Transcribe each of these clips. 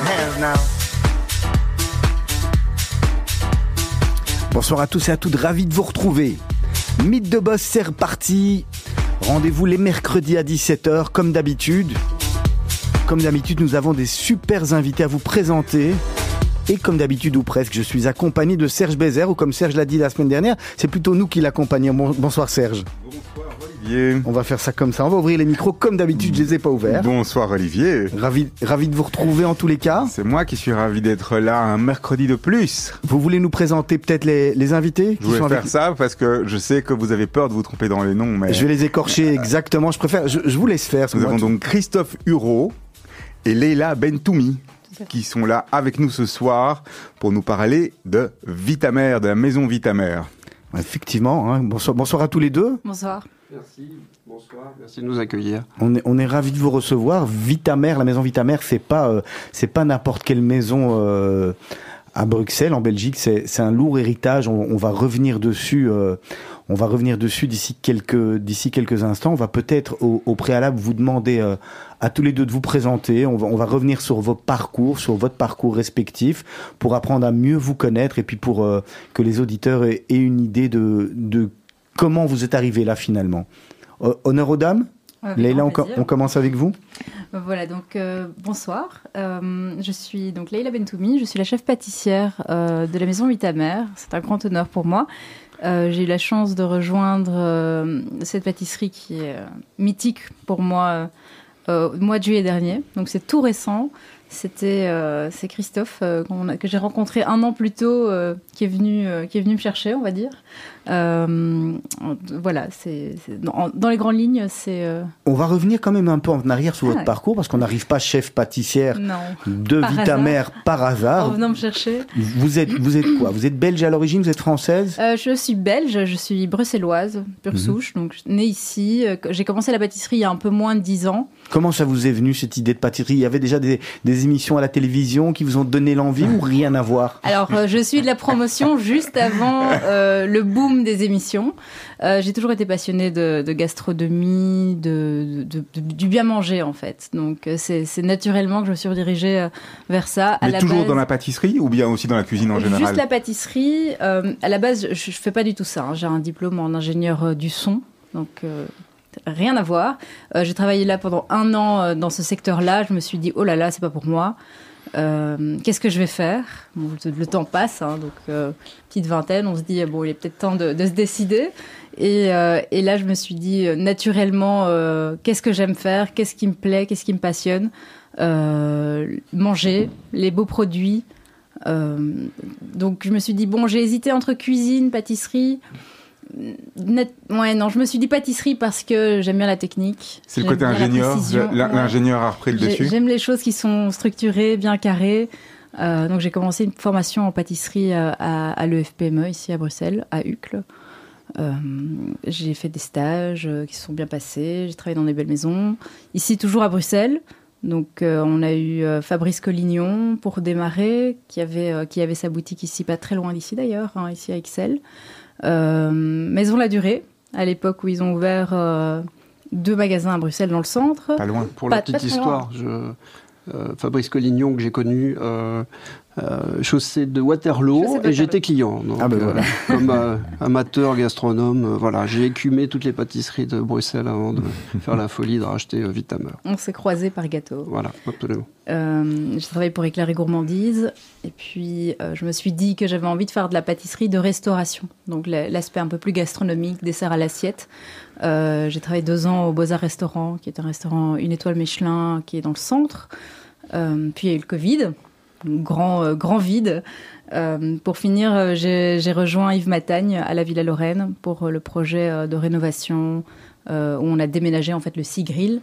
Hands now. Bonsoir à tous et à toutes, ravi de vous retrouver. Mythe de Boss, c'est reparti. Rendez-vous les mercredis à 17h, comme d'habitude. Comme d'habitude, nous avons des super invités à vous présenter. Et comme d'habitude ou presque, je suis accompagné de Serge Bézère, ou comme Serge l'a dit la semaine dernière, c'est plutôt nous qui l'accompagnons. Bon- bonsoir Serge. Bonsoir Olivier. On va faire ça comme ça. On va ouvrir les micros comme d'habitude, je les ai pas ouverts. Bonsoir Olivier. Ravi, ravi de vous retrouver en tous les cas. C'est moi qui suis ravi d'être là un mercredi de plus. Vous voulez nous présenter peut-être les, les invités Je voulais sont faire avec- ça parce que je sais que vous avez peur de vous tromper dans les noms, mais Je vais les écorcher exactement. Je préfère. Je, je vous laisse faire. nous avons donc Christophe Huro et Leila Bentoumi qui sont là avec nous ce soir pour nous parler de Vitamer, de la maison Vitamer. Effectivement. hein. Bonsoir, bonsoir à tous les deux. Bonsoir. Merci, bonsoir, merci de nous accueillir. On est, on ravis de vous recevoir. Vitamer, la maison Vitamer, c'est pas, euh, pas n'importe quelle maison euh, à Bruxelles, en Belgique. C'est, un lourd héritage. On, va revenir dessus. euh, on va revenir dessus d'ici quelques, quelques instants. On va peut-être au, préalable vous demander euh, à tous les deux de vous présenter. On va, revenir sur vos parcours, sur votre parcours respectif, pour apprendre à mieux vous connaître et puis pour que les auditeurs aient, aient une idée de, de comment vous êtes arrivé là finalement? Euh, honneur aux dames? Avec Leïla, grand on, commence avec vous. Voilà, donc euh, bonsoir. Euh, je suis donc Leïla Bentoumi, je suis la chef pâtissière euh, de la maison Vitamer. C'est un grand honneur pour moi. Euh, J'ai eu la chance de rejoindre euh, cette pâtisserie qui est euh, mythique pour moi euh, au mois de juillet dernier. Donc c'est tout récent. C'était euh, c'est Christophe euh, a- que j'ai rencontré un an plus tôt euh, qui est venu euh, qui est venu me chercher, on va dire. Euh, voilà, c'est dans, dans les grandes lignes, c'est euh, On va revenir quand même un peu en arrière sur Ah votre ouais. parcours parce qu'on n'arrive pas chef pâtissière non. de Par Vitamer par En hasard. venant me chercher. Vous êtes, vous êtes quoi? Vous êtes belge à l'origine Vous êtes française? Euh, je suis belge, je suis bruxelloise, pure Mhm. souche, donc née ici. J'ai commencé la pâtisserie il y a un peu moins de 10 ans. Comment ça vous est venu cette idée de pâtisserie? Il y avait déjà des, des émissions à la télévision qui vous ont donné l'envie ou rien à voir? Alors, je suis de la promotion juste avant le boom des émissions. Euh, J'ai toujours été passionnée de, de gastronomie, de, du bien manger en fait. Donc, euh, c'est naturellement que je me suis redirigée euh, vers ça. À Mais la toujours base- dans la pâtisserie ou bien aussi dans la cuisine en général Juste la pâtisserie. euh, à la base, je, je fais pas du tout ça. hein. J'ai un diplôme en ingénieur du son, donc euh, rien à voir. Euh, J'ai travaillé là pendant un an euh, dans ce secteur-là. Je me suis dit, oh là là, c'est pas pour moi. Euh, Qu'est-ce que je vais faire? Le, temps passe, hein, donc euh, petite vingtaine, on se dit bon, il est peut-être temps de, se décider. Et, euh, et là, je me suis dit naturellement, qu'est-ce que j'aime faire? Qu'est-ce qui me plaît? Qu'est-ce qui me passionne? Manger, les beaux produits. Donc je me suis dit bon j'ai hésité entre cuisine pâtisserie Net- ouais non je me suis dit pâtisserie parce que j'aime bien la technique C'est le côté ingénieur. précision. l'in- Ouais. L'ingénieur a repris le dessus. j'aime les choses qui sont structurées bien carrées Euh, donc j'ai commencé une formation en pâtisserie euh, à, à l'EFPME ici à Bruxelles à Uccle Euh, j'ai fait des stages qui se sont bien passés j'ai travaillé dans des belles maisons ici toujours à Bruxelles donc euh, on a eu euh, Fabrice Collignon pour démarrer, qui avait, euh, qui avait sa boutique ici, pas très loin d'ici d'ailleurs, hein, ici à Excel. Euh, Maison La Durée, à l'époque où ils ont ouvert euh, deux magasins à Bruxelles dans le centre. Pas loin. Pour Pas- la petite histoire, je, euh, Fabrice Collignon que j'ai connu, euh, euh, chaussée de Waterloo, Chaussée de et j'étais Waterloo. client. Donc, Ah ben euh, comme euh, amateur gastronome, euh, voilà, j'ai écumé toutes les pâtisseries de Bruxelles avant de faire la folie de racheter euh, Vitamer. On s'est croisés par gâteau. Voilà, absolument. Euh, j'ai travaillé pour Éclair et Gourmandise. Et puis, euh, je me suis dit que j'avais envie de faire de la pâtisserie de restauration. Donc, la- l'aspect un peu plus gastronomique, dessert à l'assiette. Euh, j'ai travaillé deux ans au Beaux-Arts Restaurant, qui est un restaurant une étoile Michelin, qui est dans le centre. Euh, puis, il y a eu le Covid, grand, euh, grand vide. Euh, pour finir, euh, j'ai rejoint Yves Matagne à la Villa Lorraine pour euh, le projet euh, de rénovation euh, où on a déménagé en fait le Sea Grill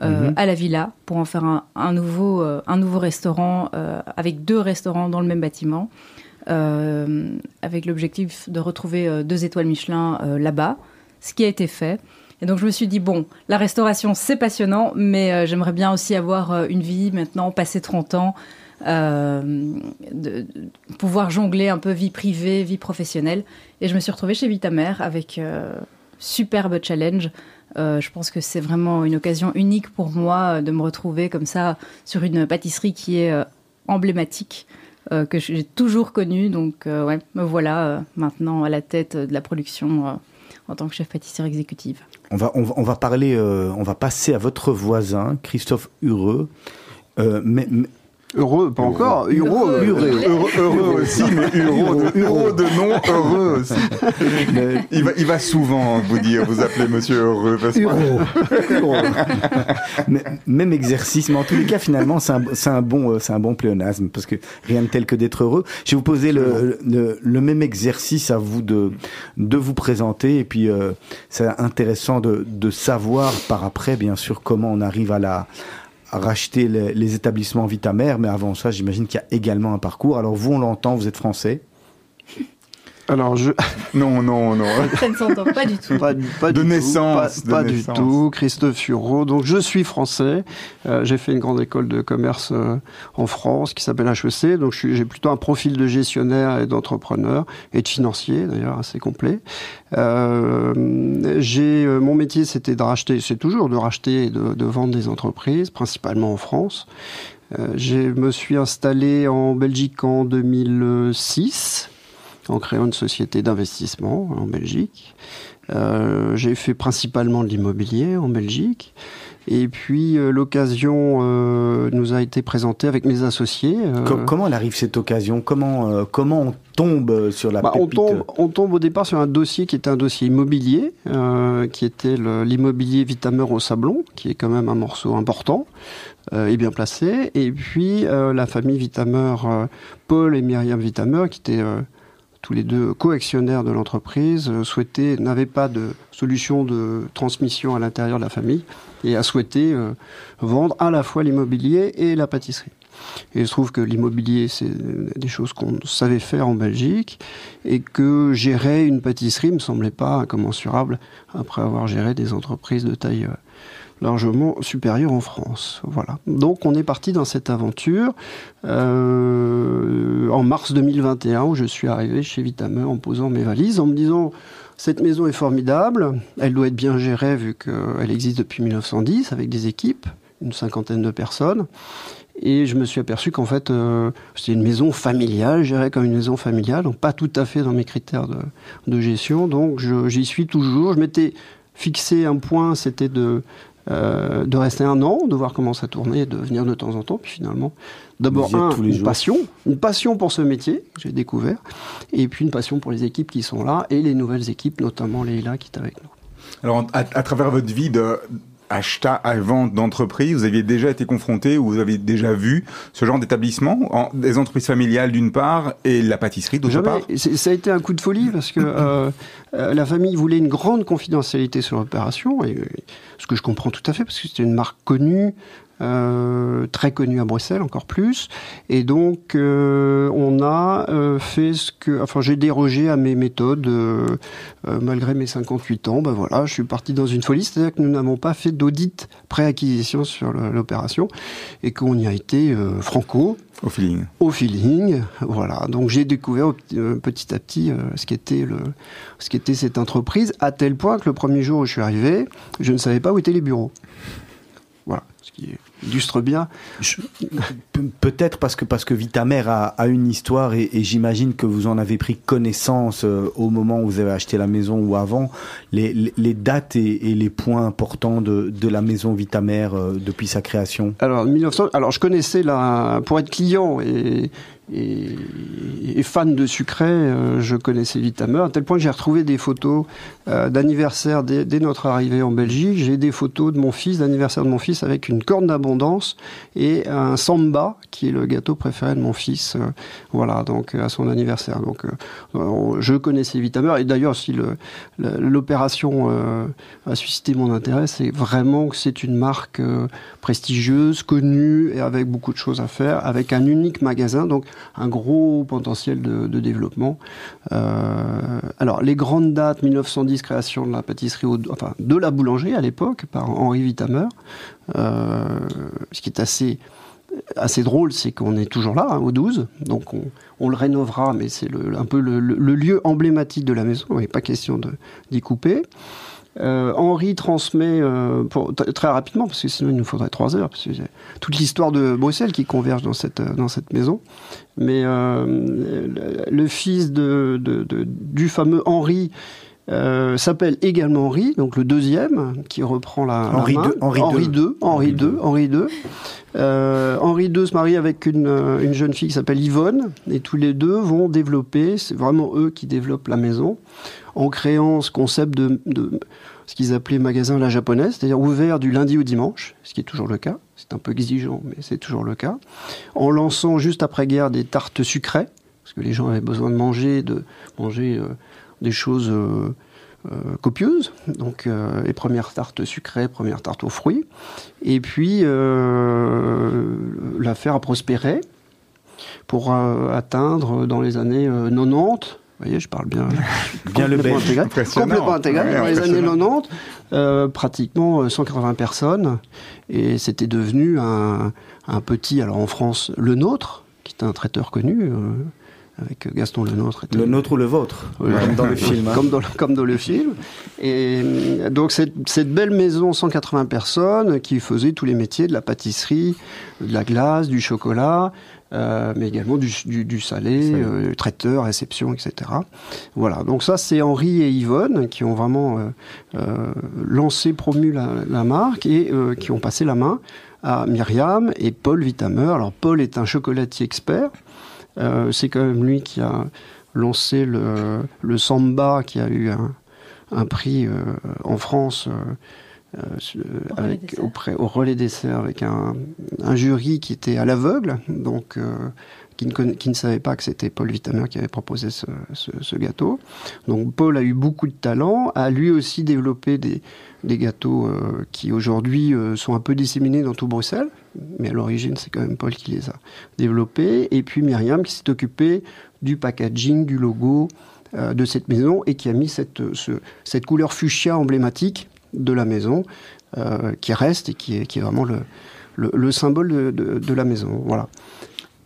mhm. à la villa pour en faire un, nouveau, un nouveau restaurant avec deux restaurants dans le même bâtiment. avec l'objectif de retrouver deux étoiles Michelin là-bas, ce qui a été fait. Et donc je me suis dit, bon, la restauration, c'est passionnant, mais j'aimerais bien aussi avoir une vie maintenant, passer 30 ans, euh, de, pouvoir jongler un peu vie privée, vie professionnelle. Et je me suis retrouvée chez Vitamer avec euh, superbe challenge. Euh, je pense que c'est vraiment une occasion unique pour moi de me retrouver comme ça sur une pâtisserie qui est emblématique, que j'ai toujours connue. Donc ouais, me voilà maintenant à la tête de la production en tant que chef pâtissière exécutive. On va, on on va parler, on va passer à votre voisin, Christophe Hureux. Heureux, pas encore. Heureux, heureux, heureux, aussi, mais heureux, heureux de nom, heureux aussi. il, va, il va souvent vous dire, vous appelez monsieur heureux. Parce Même exercice, mais en tous les cas, finalement, c'est un, un, bon, c'est un bon pléonasme, parce que rien de tel que d'être heureux. Je vais vous poser le, le, même exercice à vous de, de vous présenter, et puis euh, c'est intéressant de, de savoir par après, bien sûr, comment on arrive à la racheter les, établissements Vitamer, mais avant ça, j'imagine qu'il y a également un parcours. Alors vous, on l'entend, vous êtes français. Alors je non non non. Ça ne s'entend pas du tout. Pas, de, naissance pas, du tout. Christophe Furo donc je suis français. Euh, j'ai fait une grande école de commerce euh, en France qui s'appelle HEC donc j'ai plutôt un profil de gestionnaire et d'entrepreneur et de financier d'ailleurs assez complet. Euh, j'ai mon métier c'était de racheter c'est toujours de racheter et de, de, vendre des entreprises principalement en France. Je me suis installé en Belgique en 2006 en créant une société d'investissement en Belgique. Euh, j'ai fait principalement de l'immobilier en Belgique. Et puis euh, l'occasion euh, nous a été présentée avec mes associés. comment elle arrive cette occasion? Comment comment on tombe sur la bah, on tombe on tombe au départ sur un dossier qui était un dossier immobilier, qui était l'immobilier Vitamer au Sablon, qui est quand même un morceau important et bien placé. Et puis la famille Vitamer, Paul et Myriam Vitamer, qui étaient tous les deux coactionnaires de l'entreprise, euh, souhaitaient, n'avaient pas de solution de transmission à l'intérieur de la famille et a souhaité euh, vendre à la fois l'immobilier et la pâtisserie. Et il se trouve que l'immobilier, c'est des choses qu'on savait faire en Belgique et que gérer une pâtisserie me semblait pas incommensurable après avoir géré des entreprises de taille euh, largement supérieur en France. Voilà. Donc on est parti dans cette aventure euh, en mars 2021 où je suis arrivé chez Vitamer en posant mes valises en me disant cette maison est formidable, elle doit être bien gérée vu qu'elle existe depuis 1910 avec des équipes, une cinquantaine de personnes. Et je me suis aperçu qu'en fait, euh, c'était une maison familiale, gérée comme une maison familiale, donc pas tout à fait dans mes critères de gestion. Donc j'y suis toujours. Je m'étais fixé un point, c'était de euh, de rester un an, de voir comment ça tournait, de venir de temps en temps, puis finalement, d'abord une passion, une passion pour ce métier que j'ai découvert, et puis une passion pour les équipes qui sont là et les nouvelles équipes, notamment Leïla qui est avec nous. Alors, à, à travers votre vie de, achat à vente d'entreprise, vous aviez déjà été confronté ou vous avez déjà vu ce genre d'établissement, des entreprises familiales d'une part et la pâtisserie d'autre part Ça a été un coup de folie parce que euh, euh, la famille voulait une grande confidentialité sur l'opération, et ce que je comprends tout à fait parce que c'était une marque connue, euh, très connu à Bruxelles encore plus. Et donc euh, on a euh, fait ce que, enfin j'ai dérogé à mes méthodes malgré mes 58 ans. Ben voilà, je suis parti dans une folie, c'est-à-dire que nous n'avons pas fait d'audit pré-acquisition sur l'opération et qu'on y a été franco. Au feeling. Au feeling, voilà. Donc j'ai découvert petit à petit ce qu'était le, ce qu'était cette entreprise, à tel point que le premier jour où je suis arrivé, je ne savais pas où étaient les bureaux. Voilà, ce qui illustre bien. Peut-être parce que, parce que Vitamer a, a une histoire et, j'imagine que vous en avez pris connaissance euh, au moment où vous avez acheté la maison ou avant, les, les, dates et, les points importants de, de la maison Vitamer euh, depuis sa création? Alors, 1900, alors je connaissais la, pour être client et, et, fan de sucré, euh, je connaissais Vitamer, à tel point que j'ai retrouvé des photos d'anniversaire dès, dès, notre arrivée en Belgique. J'ai des photos de mon fils, d'anniversaire de mon fils avec une corne d'abondance et un samba qui est le gâteau préféré de mon fils. euh, voilà, donc à son anniversaire. Donc euh, je connaissais Vitamer et d'ailleurs si l'opération euh, a suscité mon intérêt, c'est vraiment que c'est une marque euh, prestigieuse, connue et avec beaucoup de choses à faire, avec un unique magasin, donc un gros potentiel de, développement. Euh, alors les grandes dates, 1910 création de la pâtisserie, enfin de la boulangerie à l'époque par Henri Vitamer, euh, ce qui est assez assez drôle, c'est qu'on est toujours là, hein, au 12, donc on, le rénovera, mais c'est un peu le, le- lieu emblématique de la maison, il n'est pas question d'y couper. Euh, Henri transmet euh, pour- très rapidement, parce que sinon il nous faudrait trois heures, parce que toute l'histoire de Bruxelles qui converge dans cette, euh, dans cette maison. Mais euh, le, le fils de, de- de- du fameux Henri euh, s'appelle également Henri, donc le deuxième, qui reprend la, la Henri main. II, Henri Henri II. II, Henri II, Henri II. Euh, Henri II se marie avec une, euh, une jeune fille qui s'appelle Yvonne, et tous les deux vont développer, c'est vraiment eux qui développent la maison, en créant ce concept de, de ce qu'ils appelaient magasin à la japonaise, c'est-à-dire ouvert du lundi au dimanche, ce qui est toujours le cas, c'est un peu exigeant, mais c'est toujours le cas, en lançant juste après-guerre des tartes sucrées, parce que les gens avaient besoin de manger, de manger euh, des choses euh, euh, copieuses, donc euh, les premières tartes sucrées, premières tartes aux fruits, et puis l'affaire a prospéré pour atteindre dans les années euh, 90, vous voyez, je parle bien, Bien le complètement belge. Impressionnant. complètement intégré, Ouais, dans les années impressionnant. 90, euh, pratiquement euh, 180 personnes, et c'était devenu un, un petit, alors en France, le nôtre, qui est un traiteur connu, euh, avec Gaston Le Nôtre. était- Le nôtre ou le vôtre, Ouais. comme dans le film. hein. comme, dans, le- comme dans le film. Et euh, donc cette, cette belle maison, 180 personnes, qui faisait tous les métiers de la pâtisserie, de la glace, du chocolat, euh, mais également du, du, du salé, Salé. euh, traiteur, réception, etc. Voilà, donc ça c'est Henri et Yvonne qui ont vraiment euh, euh, lancé, promu la, la marque et euh, qui ont passé la main à Myriam et Paul Vitamer. Alors Paul est un chocolatier expert. Euh, c'est quand même lui qui a lancé le, le Samba, qui a eu un, un prix euh, en France euh, euh, Au relais avec, au relais dessert avec un, un jury qui était à l'aveugle, donc euh, qui, ne conna- qui ne savait pas que c'était Paul Vitamer qui avait proposé ce, ce- ce gâteau. Donc Paul a eu beaucoup de talent, a lui aussi développé des, des gâteaux euh, qui aujourd'hui euh, sont un peu disséminés dans tout Bruxelles, mais à l'origine c'est quand même Paul qui les a développés. Et puis Myriam qui s'est occupée du packaging, du logo euh, de cette maison et qui a mis cette, ce- cette couleur fuchsia emblématique de la maison euh, qui reste et qui est, qui est vraiment le, le, le symbole de, de- de la maison. Voilà.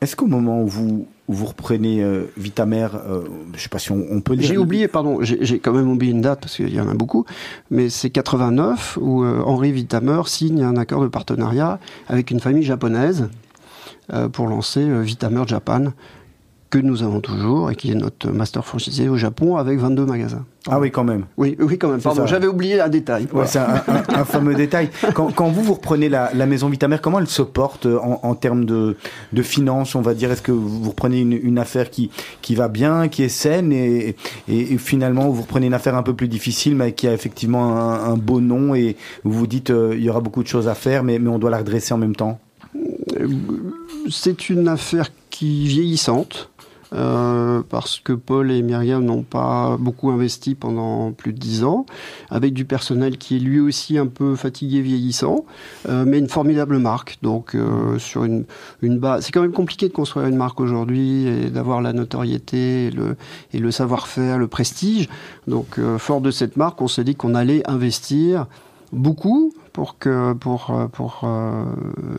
Est-ce qu'au moment où vous, où vous reprenez euh, Vitamer, euh, je sais pas si on, on peut. J'ai oublié, pardon, j'ai quand même oublié une date parce qu'il y en a beaucoup, mais c'est 89 où euh, Henri Vitamer signe un accord de partenariat avec une famille japonaise euh, pour lancer Vitamer Japan que nous avons toujours et qui est notre master franchisé au Japon avec 22 magasins. Ah oui, quand même. Oui, oui quand même, pardon, j'avais oublié un détail. Ouais, c'est un, un- un fameux détail. Quand, quand vous vous reprenez la, la maison Vitamer, comment elle se porte euh, en, en termes de, de finances, on va dire? Est-ce que vous vous reprenez une, une affaire qui, qui va bien, qui est saine, et, et, et finalement vous reprenez une affaire un peu plus difficile, mais qui a effectivement un, un beau nom, et vous vous dites euh, il y aura beaucoup de choses à faire, mais, mais on doit la redresser en même temps? C'est une affaire qui vieillissante. Euh, parce que Paul et Myriam n'ont pas beaucoup investi pendant plus de dix ans, avec du personnel qui est lui aussi un peu fatigué, vieillissant, euh, mais une formidable marque. Donc euh, sur une, une base, c'est quand même compliqué de construire une marque aujourd'hui et d'avoir la notoriété et le, et le savoir-faire, le prestige. Donc euh, fort de cette marque, on s'est dit qu'on allait investir beaucoup pour que pour euh, pour euh,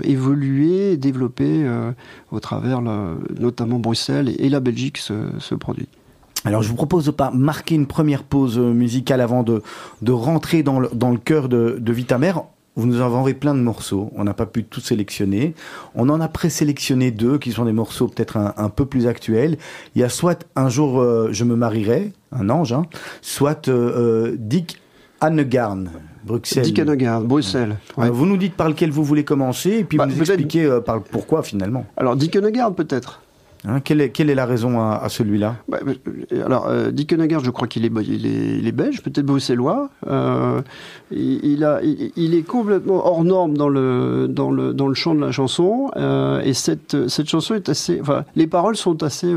évoluer, développer euh, au travers notamment Bruxelles et, la Belgique ce, produit. Alors je vous propose de pas marquer une première pause musicale avant de, de rentrer dans le, dans le cœur de, de Vitamer. Vous nous avez plein de morceaux, on n'a pas pu tout sélectionner. On en a présélectionné deux qui sont des morceaux peut-être un, un peu plus actuels. Il y a soit Un jour je me marierai, un ange, hein, soit Dick Annegarn, Bruxelles. Dick Bruxelles. Euh, ouais. Vous nous dites par lequel vous voulez commencer et puis Bah, vous nous expliquez euh, par, pourquoi finalement. Alors Dick Hanegard peut-être. Hein, quelle, est, quelle est la raison à, à celui-là? Bah, euh, Alors, euh, Dickenegger, je crois qu'il est, il est, il est belge, peut-être bruxellois. Euh, il, il, a, il, est complètement hors norme dans le, dans le, dans le chant de la chanson. Euh, et cette, cette chanson est assez. Enfin, les paroles sont assez.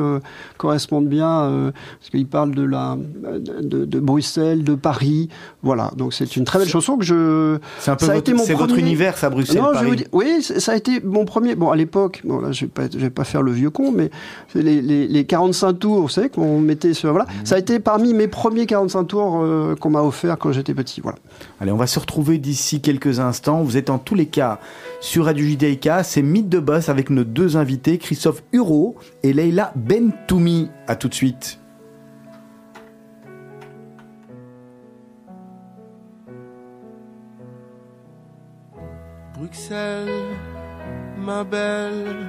Correspondent bien. Parce qu'il parle de, la, de, de, Bruxelles, de Paris. Voilà. Donc, c'est une très belle chanson que je. C'est un peu ça votre, a été mon premier... votre univers, ça, Bruxelles. Non, Paris. Je vous dis, oui, ça a été mon premier. Bon, à l'époque, bon, là, je vais pas, je vais pas faire le vieux con, mais les, les, les 45 tours, vous savez, qu'on mettait sur. Voilà. Mmh. Ça a été parmi mes premiers 45 tours euh, qu'on m'a offert quand j'étais petit. Voilà. Allez, on va se retrouver d'ici quelques instants. Vous êtes en tous les cas sur Radio JDK. C'est Mythe de Boss avec nos deux invités, Christophe Huro et Leila Bentoumi. À tout de suite. Bruxelles, ma belle,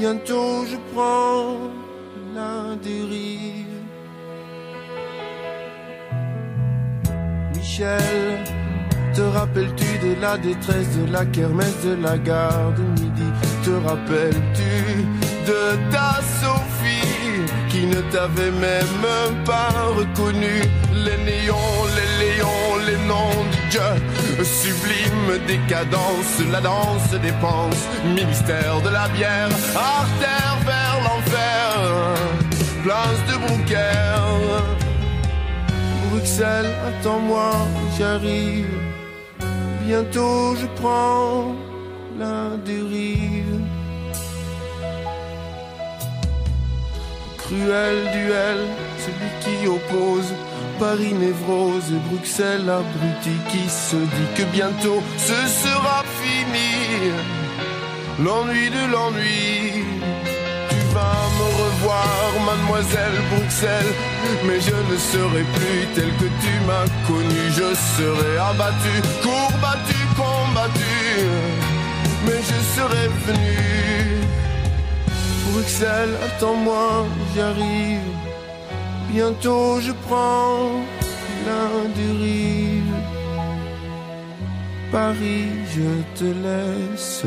Bientôt je prends la dérive. Michel, te rappelles-tu de la détresse de la kermesse de la gare de midi? Te rappelles-tu de ta Sophie qui ne t'avait même pas reconnu? Les néons, les léons, les noms du Dieu. Sublime décadence, la danse des penses. Ministère de la bière, artère vers l'enfer. Place de Brouquer Bruxelles, attends-moi, j'arrive. Bientôt je prends la dérive. Cruel duel, celui qui oppose Paris névrose et Bruxelles abruti qui se dit que bientôt ce sera fini. L'ennui de l'ennui. Tu vas me revoir, mademoiselle Bruxelles, mais je ne serai plus tel que tu m'as connu. Je serai abattu, courbattu, combattu, mais je serai venu. Bruxelles, attends-moi, j'arrive. Bientôt je prends la dérive. Paris, je te laisse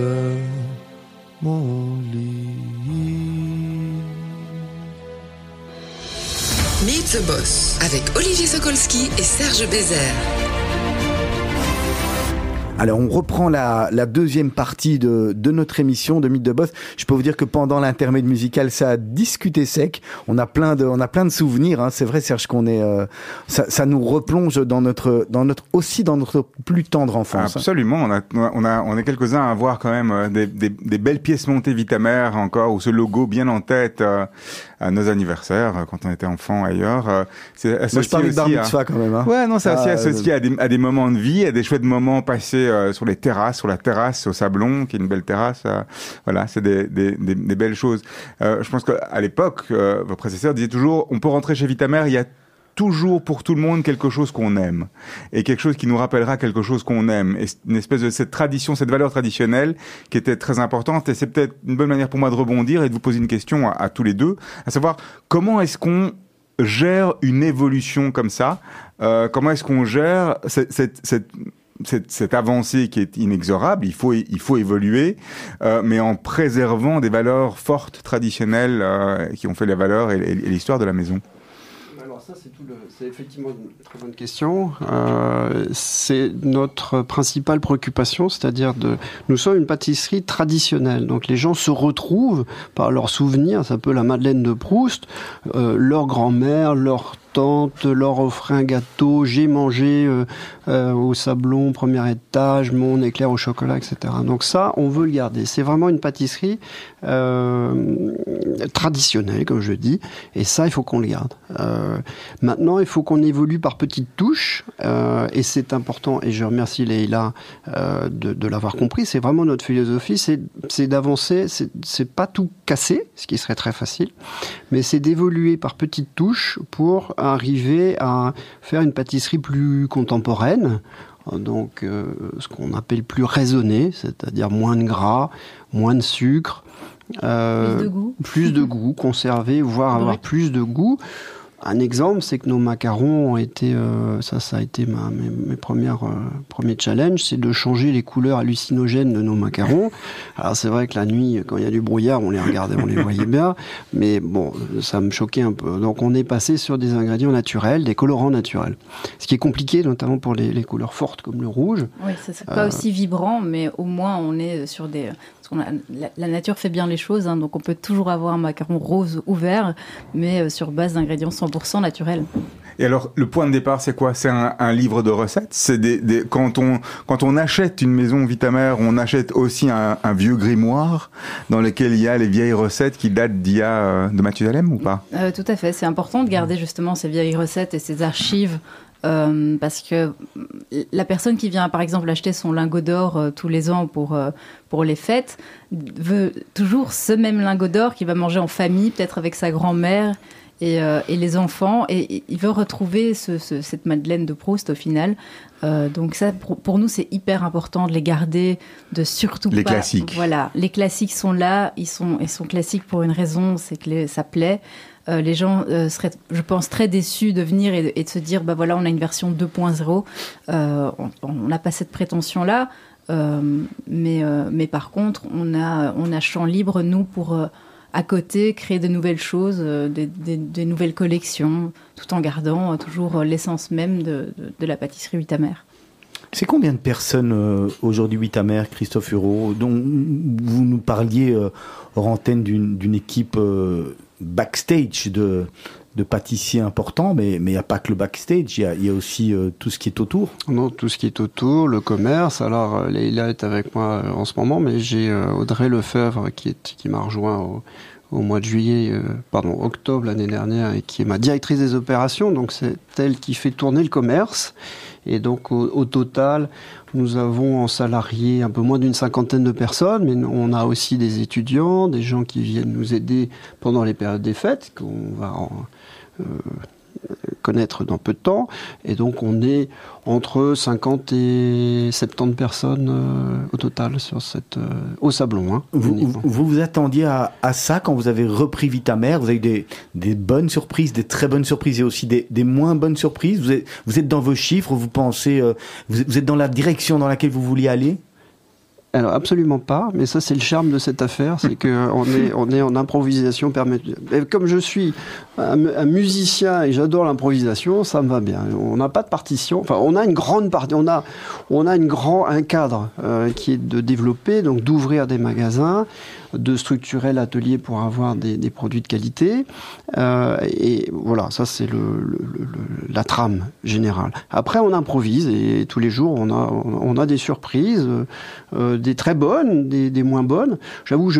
mon lit. Meet the Boss avec Olivier Sokolski et Serge Bézère. Alors on reprend la, la deuxième partie de, de, notre émission de Mythe de Boss. Je peux vous dire que pendant l'intermède musical, ça a discuté sec. On a plein de, on a plein de souvenirs. Hein. C'est vrai, Serge, qu'on est, euh, ça, ça, nous replonge dans notre, dans notre, aussi dans notre plus tendre enfance. Absolument. On a, on a, on est quelques uns à voir quand même euh, des, des, des, belles pièces montées Vitamère encore, ou ce logo bien en tête. Euh, à nos anniversaires quand on était enfant ailleurs. C'est associé Moi, je parle de bar mitzvah quand même. Hein. Ouais, non, c'est aussi ah, associé à, des, à des moments de vie, à des chouettes moments passés euh, sur les terrasses, sur la terrasse au Sablon, qui est une belle terrasse. Euh, voilà, c'est des, des, des, belles choses. Euh, je pense qu'à l'époque, vos prédécesseurs disaient toujours, on peut rentrer chez Vitamère, il y a toujours pour tout le monde quelque chose qu'on aime. Et quelque chose qui nous rappellera quelque chose qu'on aime. Et une espèce de cette tradition cette valeur traditionnelle qui était très importante. Et c'est peut-être une bonne manière pour moi de rebondir et de vous poser une question à, tous les deux. À savoir comment est-ce qu'on gère une évolution comme ça? Euh, comment est-ce qu'on gère cette, cette, cette cette, avancée qui est inexorable, il faut, il faut évoluer, euh, mais en préservant des valeurs fortes, traditionnelles, euh, qui ont fait les valeurs et, l'histoire de la maison c'est effectivement une très bonne question. Euh, c'est notre principale préoccupation, c'est-à-dire de. Nous sommes une pâtisserie traditionnelle, donc les gens se retrouvent par leurs souvenirs. Ça peut la Madeleine de Proust, euh, leur grand-mère, leur tante leur offrait un gâteau, j'ai mangé euh, euh, au sablon, premier étage, mon éclair au chocolat, etc. Donc ça, on veut le garder. C'est vraiment une pâtisserie euh, traditionnelle, comme je dis, et ça, il faut qu'on le garde. Maintenant, il faut qu'on évolue par petites touches, et c'est important, et je remercie Leïla de, l'avoir compris, c'est vraiment notre philosophie, c'est d'avancer, c'est pas tout casser, ce qui serait très facile, mais c'est d'évoluer par petites touches pour arriver à faire une pâtisserie plus contemporaine, donc euh, ce qu'on appelle plus raisonnée, c'est-à-dire moins de gras, moins de sucre, euh, Plus de goût. plus de goût, conserver, voire avoir plus de goût. Un exemple, c'est que nos macarons ont été, euh, ça, ça a été ma, mes, mes premières, euh, premiers challenges, c'est de changer les couleurs hallucinogènes de nos macarons. Alors c'est vrai que la nuit, quand il y a du brouillard, on les regardait, on les voyait bien, mais bon, ça me choquait un peu. Donc on est passé sur des ingrédients naturels, des colorants naturels. Ce qui est compliqué, notamment pour les, les couleurs fortes comme le rouge. Oui, c'est pas aussi vibrant, mais au moins on est sur des. Parce qu'on a, la, la nature fait bien les choses, hein, donc on peut toujours avoir un macaron rose ou vert, mais euh, sur base d'ingrédients 100% naturels. Et alors, le point de départ, c'est quoi? C'est un, un livre de recettes? C'est des, des- quand on quand on achète une maison Vitamère, on achète aussi un, un vieux grimoire dans lequel il y a les vieilles recettes qui datent d'il y a euh, de Mathusalem ou pas? Euh, tout à fait, c'est important de garder justement ces vieilles recettes et ces archives. Euh, parce que la personne qui vient par exemple acheter son lingot d'or euh, tous les ans pour, euh, pour les fêtes veut toujours ce même lingot d'or qu'il va manger en famille, peut-être avec sa grand-mère et, et les enfants. Et, et il veut retrouver ce- ce- cette Madeleine de Proust au final. Donc ça, pour, pour nous, c'est hyper important de les garder, de surtout Les pas... classiques. Voilà, les classiques sont là, ils sont, ils sont classiques pour une raison, c'est que les- ça plaît. Euh, les gens euh, seraient, je pense, très déçus de venir et de, se dire, bah voilà, on a une version 2.0. Euh, on- n'a pas cette prétention-là, mais, mais par contre, on a, on a champ libre, nous, pour à côté créer de nouvelles choses, des, nouvelles collections, tout en gardant toujours l'essence même de, de- la pâtisserie Vitamère. C'est combien de personnes euh, aujourd'hui Vitamère, Christophe Hureau, dont vous nous parliez euh, hors antenne d'une équipe backstage de, de pâtissiers importants, mais il n'y a pas que le backstage, il y a, aussi euh, tout ce qui est autour. Non, tout ce qui est autour, le commerce. Alors, euh, Leïla est avec moi euh, en ce moment, mais j'ai euh, Audrey Lefebvre qui, qui m'a rejoint au, au mois de juillet, pardon, octobre l'année dernière, et qui est ma directrice des opérations. Donc, c'est elle qui fait tourner le commerce. Et donc, au total, nous avons en salariés un peu moins d'une cinquantaine de personnes, mais on a aussi des étudiants, des gens qui viennent nous aider pendant les périodes des fêtes, qu'on va en, euh, connaître dans peu de temps. Et donc, on est entre 50 et 70 personnes euh, au total sur cette, euh, au Sablon. Hein, Vous, vous attendiez à, à ça quand vous avez repris Vitamère Vous avez eu des, des bonnes surprises, des très bonnes surprises et aussi des, des moins bonnes surprises? Vous êtes, vous êtes dans vos chiffres, vous pensez, euh, vous, êtes- vous êtes dans la direction dans laquelle vous vouliez aller? Alors absolument pas, mais ça c'est le charme de cette affaire, c'est que on est on est en improvisation permanente. Comme je suis un, un musicien et j'adore l'improvisation, ça me va bien. On n'a pas de partition, enfin on a une grande partie, on a on a une grand un cadre euh, qui est de développer, donc d'ouvrir des magasins, de structurer l'atelier pour avoir des, des produits de qualité. Euh, et voilà, ça c'est le, le- le- la trame générale. Après, on improvise et tous les jours, on a, on a des surprises, euh, des très bonnes, des, des moins bonnes. J'avoue,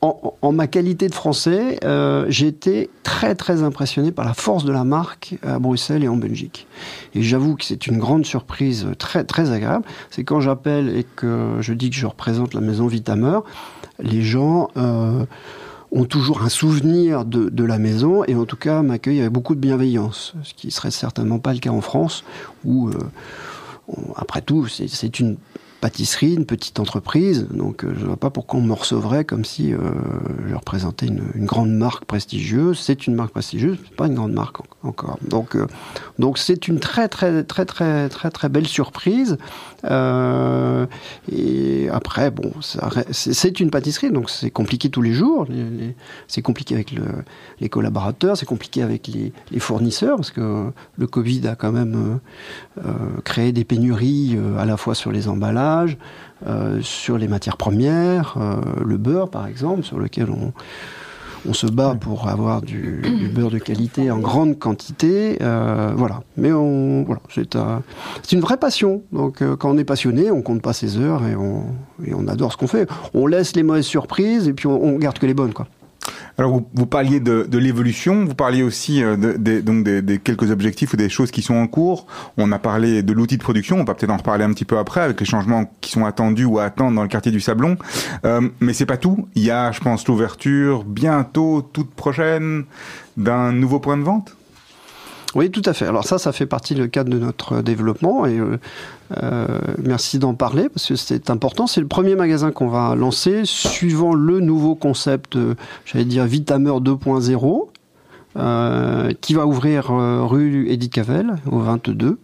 en, en ma qualité de français, euh, j'ai été très très impressionné par la force de la marque à Bruxelles et en Belgique. Et j'avoue que c'est une grande surprise très très agréable. C'est quand j'appelle et que je dis que je représente la maison Vitameur, les gens euh, ont toujours un souvenir de, de la maison et en tout cas m'accueillent avec beaucoup de bienveillance, ce qui serait certainement pas le cas en France où, euh, après tout, c'est une pâtisserie, une petite entreprise, donc euh, je ne vois pas pourquoi on me recevrait comme si euh, je représentais une, grande marque prestigieuse. C'est une marque prestigieuse, c'est pas une grande marque en- encore. Donc, euh, donc c'est une très très très très très très belle surprise. Et après, bon, c'est une pâtisserie, donc c'est compliqué tous les jours. C'est compliqué avec le- les collaborateurs, c'est compliqué avec les, les fournisseurs, parce que le Covid a quand même créé des pénuries à la fois sur les emballages, euh, sur les matières premières, euh, le beurre par exemple, sur lequel on, on se bat pour avoir du, beurre de qualité en grande quantité. euh, voilà. Mais on, voilà, c'est un- c'est une vraie passion. Donc, quand on est passionné, on compte pas ses heures et on, et on adore ce qu'on fait. On laisse les mauvaises surprises et puis on, on garde que les bonnes, quoi. Alors vous, parliez de, l'évolution, vous parliez aussi euh, donc des, quelques objectifs ou des choses qui sont en cours. On a parlé de l'outil de production, on va peut-être en reparler un petit peu après avec les changements qui sont attendus ou à attendre dans le quartier du Sablon. Euh, mais c'est pas tout. Il y a, je pense, l'ouverture bientôt, toute prochaine, d'un nouveau point de vente? Oui, tout à fait. Alors ça, ça fait partie du cadre de notre développement et euh, euh, merci d'en parler parce que c'est important. C'est le premier magasin qu'on va lancer suivant le nouveau concept, j'allais dire Vitamer 2.0, euh, qui va ouvrir euh, rue Edith Cavell au 22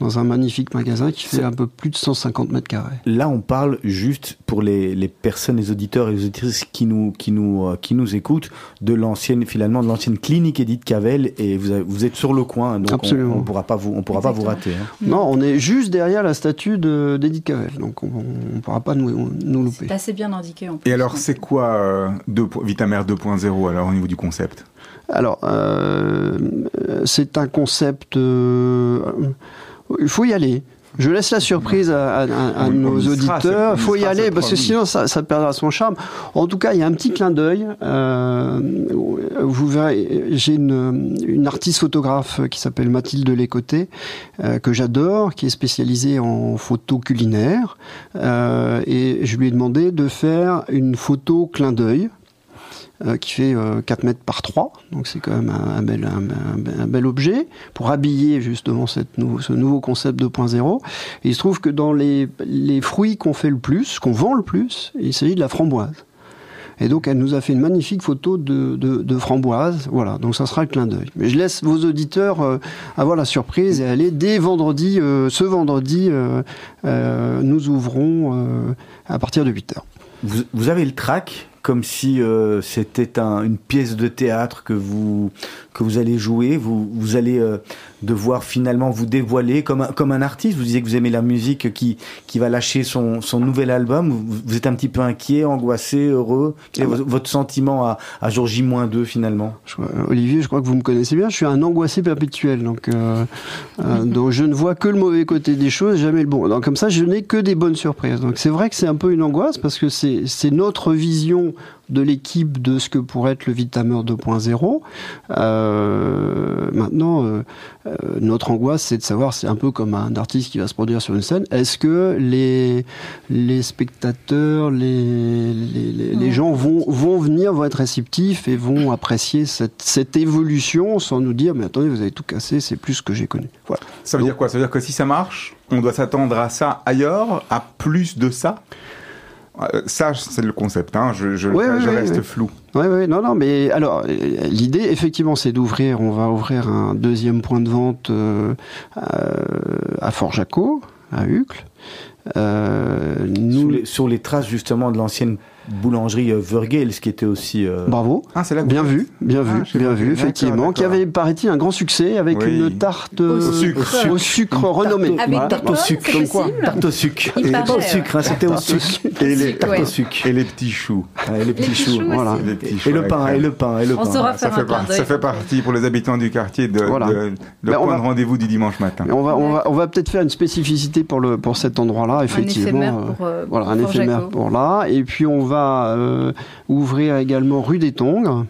dans un magnifique magasin qui fait un peu plus de 150 mètres carrés. Là, on parle juste pour les, les personnes, les auditeurs et les auditrices qui nous, qui nous, euh, qui nous écoutent de l'ancienne, finalement, de l'ancienne clinique Edith Cavell et vous, avez- vous êtes sur le coin, donc on- Absolument. on, pourra pas vous, on pourra pas vous rater. hein. Non, on est juste derrière la statue de- d'Edith Cavell, donc on ne pourra pas nous, nous louper. C'est assez bien indiqué en plus. Et alors, c'est quoi euh, Vitamer 2.0 alors au niveau du concept? Alors, euh, c'est un concept. euh, il faut y aller. Je laisse la surprise à, à- à- On- nos on auditeurs. Il faut y aller parce que sinon ça, ça perdra son charme. En tout cas, il y a un petit clin d'œil. Euh, vous verrez, j'ai une, une artiste photographe qui s'appelle Mathilde Lécoté, euh, que j'adore, qui est spécialisée en photo culinaire. Euh, et je lui ai demandé de faire une photo clin d'œil qui fait euh, 4 mètres par 3, donc c'est quand même un, bel, un, bel objet pour habiller justement cette nou- ce nouveau concept 2.0. Et il se trouve que dans les, les fruits qu'on fait le plus, qu'on vend le plus, il s'agit de la framboise. Et donc elle nous a fait une magnifique photo de, de, framboise, voilà, donc ça sera le clin d'œil. Mais je laisse vos auditeurs euh, avoir la surprise et aller dès vendredi, euh, ce vendredi, euh, euh, nous ouvrons euh, à partir de 8h. Vous, vous avez le track comme si euh, c'était un- une pièce de théâtre que vous que vous allez jouer. Vous vous allez euh, devoir finalement vous dévoiler comme un, comme un artiste. Vous disiez que vous aimez la musique qui qui va lâcher son son nouvel album. Vous, vous êtes un petit peu inquiet, angoissé, heureux. Quel est vo- votre sentiment à à jour J-2 finalement? Je Olivier, je crois que vous me connaissez bien. Je suis un angoissé perpétuel, donc, euh, euh, donc je ne vois que le mauvais côté des choses, jamais le bon. Donc comme ça, je n'ai que des bonnes surprises. Donc c'est vrai que c'est un peu une angoisse parce que c'est notre vision de l'équipe de ce que pourrait être le Vitamer 2.0. Euh, maintenant, euh, euh, notre angoisse, c'est de savoir, c'est un peu comme un artiste qui va se produire sur une scène. Est-ce que les les spectateurs, les les, les- les Ouais. gens vont vont venir, vont être réceptifs et vont apprécier cette cette évolution sans nous dire mais attendez, vous avez tout cassé, c'est plus ce que j'ai connu. Voilà. Ça veut dire quoi? Ça veut dire que si ça marche, on doit s'attendre à ça ailleurs, à plus de ça? Ça, c'est le concept. Hein. Je, je, Ouais, ouais, je ouais, reste ouais. flou. Oui, oui, non, non, mais alors, euh, l'idée, effectivement, c'est d'ouvrir, on va ouvrir un deuxième point de vente euh, à, Fort-Jaco, à Uccle. Euh, nous, sur les, sur les traces justement de l'ancienne boulangerie euh, Vergel, ce qui était aussi euh, Bravo. Ah, c'est là que Bien vous- vu, bien Ah, vu, sais bien vu, effectivement, qui avait, paraît-il, un grand succès avec Oui. une tarte euh, Au sucre. au sucre renommée. Tarte au- Avec voilà. des tarte au pommes, sucre, comme quoi Tarte au sucre. Il Et paraît, pas au sucre, hein, c'était au sucre. Et les, Tarte Ouais. au sucre. et les petits choux. Ouais, les petits petits choux. choux Voilà. aussi. Les petits choux Et le pain, et le pain, et le On pain. saura Ça faire fait, ça partie pour les habitants du quartier de, le Ben, point de rendez-vous du dimanche matin. On va, on va, on va peut-être faire une spécificité pour le, pour cet endroit-là, effectivement. éphémère pour, euh, voilà, pour un éphémère pour là. Et puis on va euh, ouvrir également rue des Tongres.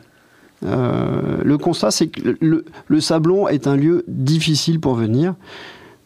Euh, le constat, c'est que le, le- Sablon est un lieu difficile pour venir,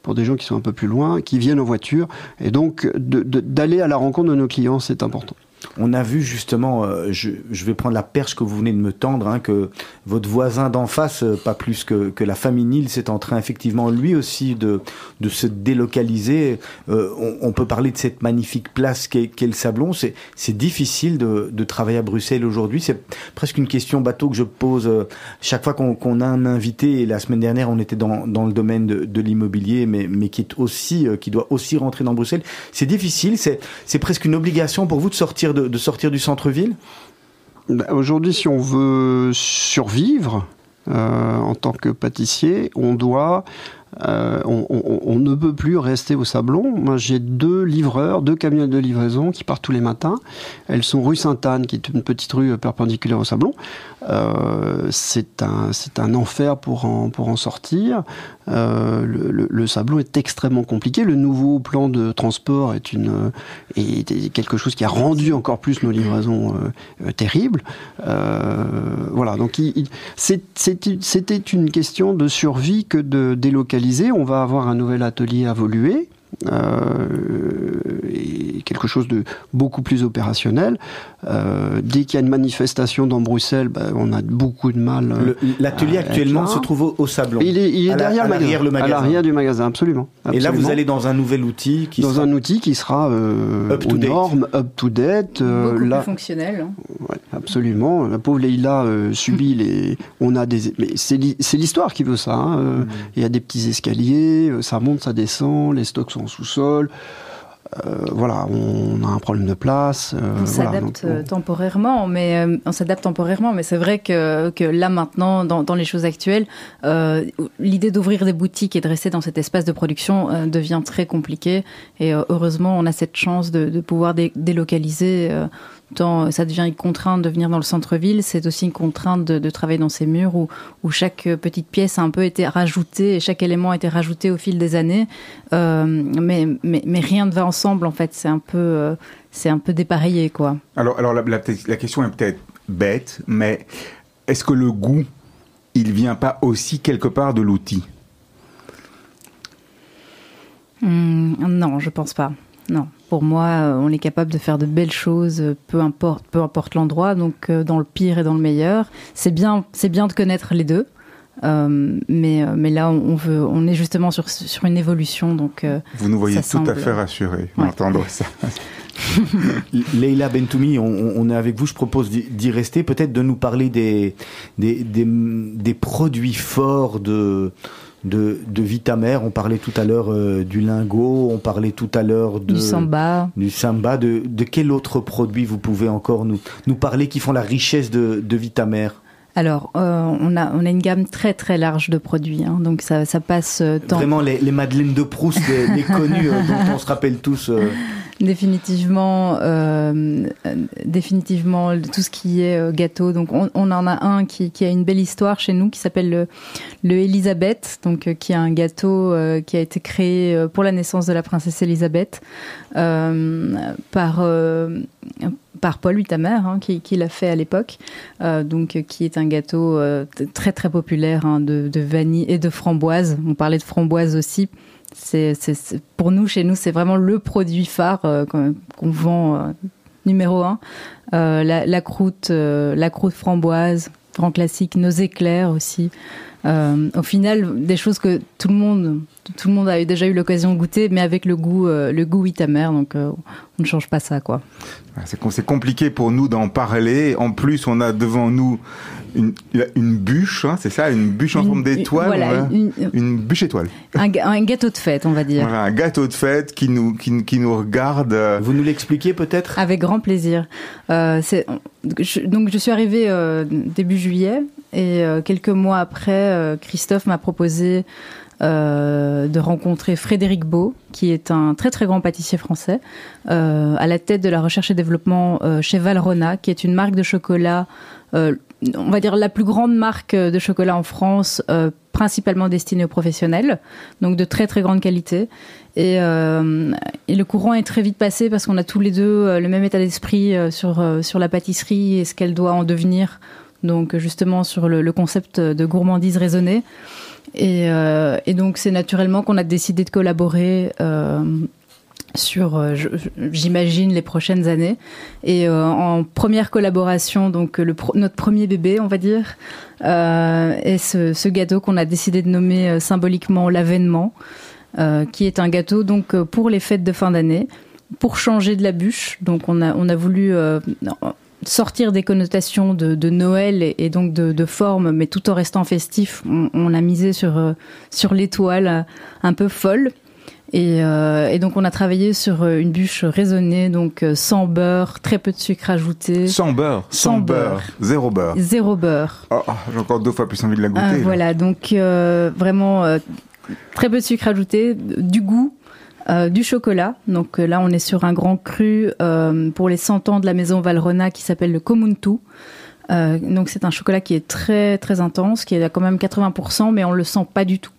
pour des gens qui sont un peu plus loin, qui viennent en voiture. Et donc, d'aller à la rencontre de nos clients, c'est important. On a vu justement, euh, je, je vais prendre la perche que vous venez de me tendre, hein, que votre voisin d'en face, euh, pas plus que, que la famille Nils, est en train effectivement lui aussi de, de se délocaliser. Euh, on, on peut parler de cette magnifique place qu'est le Sablon. C'est c'est difficile de, de travailler à Bruxelles aujourd'hui. C'est presque une question bateau que je pose euh, chaque fois qu'on a un invité. Et la semaine dernière, on était dans, dans le domaine de, de l'immobilier, mais, mais qui est aussi, euh, qui doit aussi rentrer dans Bruxelles. C'est difficile. C'est c'est presque une obligation pour vous de sortir de, sortir du centre-ville? Ben, Aujourd'hui, si on veut survivre euh, en tant que pâtissier, on doit Euh, on, ne peut plus rester au Sablon. Moi, j'ai deux livreurs, deux camionnettes de livraison qui partent tous les matins. Elles sont rue Sainte-Anne, qui est une petite rue perpendiculaire au Sablon. Euh, c'est un, un enfer pour en, pour en sortir. Euh, le, Sablon est extrêmement compliqué. Le nouveau plan de transport est, une, est, quelque chose qui a rendu encore plus nos livraisons terribles. Voilà, donc c'était une question de survie que de délocaliser. On va avoir un nouvel atelier à Voluer. Euh, et quelque chose de beaucoup plus opérationnel. Euh, dès qu'il y a une manifestation dans Bruxelles, ben, on a beaucoup de mal. euh, L'atelier actuellement se trouve au, au Sablon. il est, il est À la- derrière le magasin. À magasin. l'arrière du magasin, absolument. Et là, vous allez dans un nouvel outil qui dans sera- un outil qui sera euh, Up to aux date. normes, up to date. euh, Beaucoup là, plus fonctionnel. hein. Ouais, absolument. La pauvre Leïla euh, subit les. On a des. Mais c'est l'hi- c'est l'histoire qui veut ça. hein. Euh, Mm. Il y a des petits escaliers, ça monte, ça descend, les stocks sont en sous-sol. Euh, voilà, on a un problème de place. euh, On s'adapte euh, temporairement, mais euh, on s'adapte temporairement. Mais c'est vrai que, que là maintenant, dans, dans les choses actuelles, l'idée d'ouvrir des boutiques et de rester dans cet espace de production devient très compliquée. Et heureusement, on a cette chance de, de pouvoir dé- délocaliser. Tant ça devient une contrainte de venir dans le centre-ville, c'est aussi une contrainte de, de travailler dans ces murs où, où chaque petite pièce a un peu été rajoutée et chaque élément a été rajouté au fil des années. Euh, mais, mais, mais rien ne va ensemble en fait. C'est un peu, euh, c'est un peu dépareillé quoi. Alors, alors la, la- la question est peut-être bête, mais est-ce que le goût, il vient pas aussi quelque part de l'outil? Hmm, non, je pense pas. Non, pour moi, euh, on est capable de faire de belles choses, euh, peu importe, peu importe l'endroit. Donc, euh, dans le pire et dans le meilleur, c'est bien, c'est bien de connaître les deux. Euh, mais, mais là, on veut, on est justement sur, sur une évolution. Donc, Vous nous voyez tout à fait rassurés Ouais. ça. Leila Bentoumi, on, on est avec vous. Je propose d'y d'y rester, peut-être de nous parler des, des, des, des produits forts de, de, de Vitamer. On parlait tout à l'heure euh, du lingot, on parlait tout à l'heure du samba. du samba. De, de quel autre produit vous pouvez encore nous, nous parler qui font la richesse de, de Vitamer? Alors, euh, on, a, on a une gamme très très large de produits. hein. donc, ça, ça passe euh, tant. Vraiment les, les Madeleines de Proust, les, les connues dont on se rappelle tous. Définitivement, euh, définitivement tout ce qui est euh, gâteau. Donc on, en a un qui, qui a une belle histoire chez nous qui s'appelle le, le Elisabeth, donc euh, qui est un gâteau qui a été créé pour la naissance de la princesse Elisabeth par par Paul Huitamer, hein, qui, qui l'a fait à l'époque, donc qui est un gâteau très très populaire hein, de vanille et de framboise. On parlait de framboise aussi. C'est, pour nous, chez nous, c'est vraiment le produit phare euh, qu'on, vend euh, numéro un. Euh, la, croûte, la croûte framboise, grand classique, nos éclairs aussi. Au final, des choses que tout le monde, tout le monde a déjà eu l'occasion de goûter, mais avec le goût, le goût Itamer, donc on ne change pas ça, quoi. Ah, C'est com- c'est compliqué pour nous d'en parler. En plus, on a devant nous une, une bûche, hein, c'est ça, une bûche en Une- forme d'étoile. Voilà, voilà. une- Une bûche étoile. un, gâteau de fête, on va dire. Voilà, un gâteau de fête qui nous, qui, qui nous regarde. euh, vous nous l'expliquez peut-être? Avec grand plaisir. Euh, je- donc je suis arrivée euh, début juillet et euh, quelques mois après, euh, Christophe m'a proposé euh, de rencontrer Frédéric Beau, qui est un très très grand pâtissier français, euh, à la tête de la recherche et développement euh, chez Valrhona, qui est une marque de chocolat, euh, on va dire la plus grande marque de chocolat en France, principalement destinée aux professionnels, donc de très très grande qualité. Et, euh, et le courant est très vite passé parce qu'on a tous les deux le même état d'esprit sur, sur la pâtisserie et ce qu'elle doit en devenir. Donc justement sur le, le concept de gourmandise raisonnée. Et, euh, et donc c'est naturellement qu'on a décidé de collaborer euh, sur, euh, j'imagine, les prochaines années. Et en première collaboration, donc notre premier bébé, on va dire, est ce, ce gâteau qu'on a décidé de nommer symboliquement l'avènement, qui est un gâteau donc pour les fêtes de fin d'année, pour changer de la bûche. Donc on a, on a voulu sortir des connotations de, de Noël et, et donc de, de forme, mais tout en restant festif. On, on a misé sur, euh, sur l'étoile euh, un peu folle. Et, euh, et donc on a travaillé sur euh, une bûche raisonnée, donc sans beurre, très peu de sucre ajouté, Sans beurre. Sans beurre. Zéro beurre. zéro beurre. Oh, oh, J'ai encore deux fois plus envie de la goûter. Ah, là. voilà, donc euh, vraiment euh, très peu de sucre ajouté, du goût, euh, du chocolat. Donc euh, là, on est sur un grand cru euh, pour les 100 ans de la maison Valrhona qui s'appelle le Komuntu. Donc c'est un chocolat qui est très très intense, qui est à quand même 80%, mais on le sent pas du tout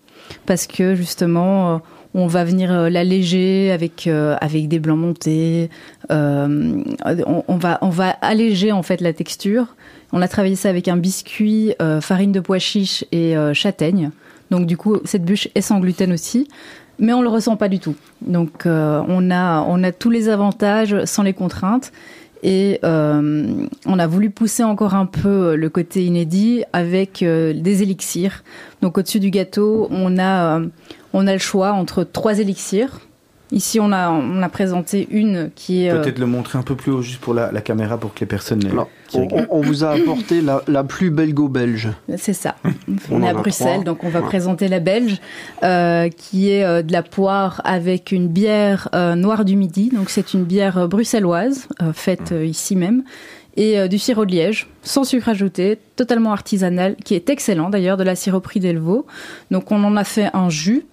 parce que justement. on va venir l'alléger avec avec des blancs montés. On, va on va alléger en fait la texture. On a travaillé ça avec un biscuit, farine de pois chiche et châtaigne. Donc du coup, cette bûche est sans gluten aussi, mais on le ressent pas du tout. Donc euh, on a on a tous les avantages sans les contraintes. Et euh, on a voulu pousser encore un peu le côté inédit avec euh, des élixirs. Donc au-dessus du gâteau, on a euh, on a le choix entre trois élixirs. Ici, on a on a présenté une qui est euh, Peut-être le montrer un peu plus haut juste pour la, la caméra pour que les personnes. Alors, qui on, on vous a apporté la, la plus belgo-belge. C'est ça. On On est à Bruxelles, trois. donc on va Ouais. présenter la belge, euh, qui est euh, de la poire avec une bière euh, noire du midi. Donc c'est une bière euh, bruxelloise, euh, faite euh, ici même, et euh, du sirop de liège, sans sucre ajouté, totalement artisanal, qui est excellent d'ailleurs, de la siroperie d'Elvaux. Donc on en a fait un jus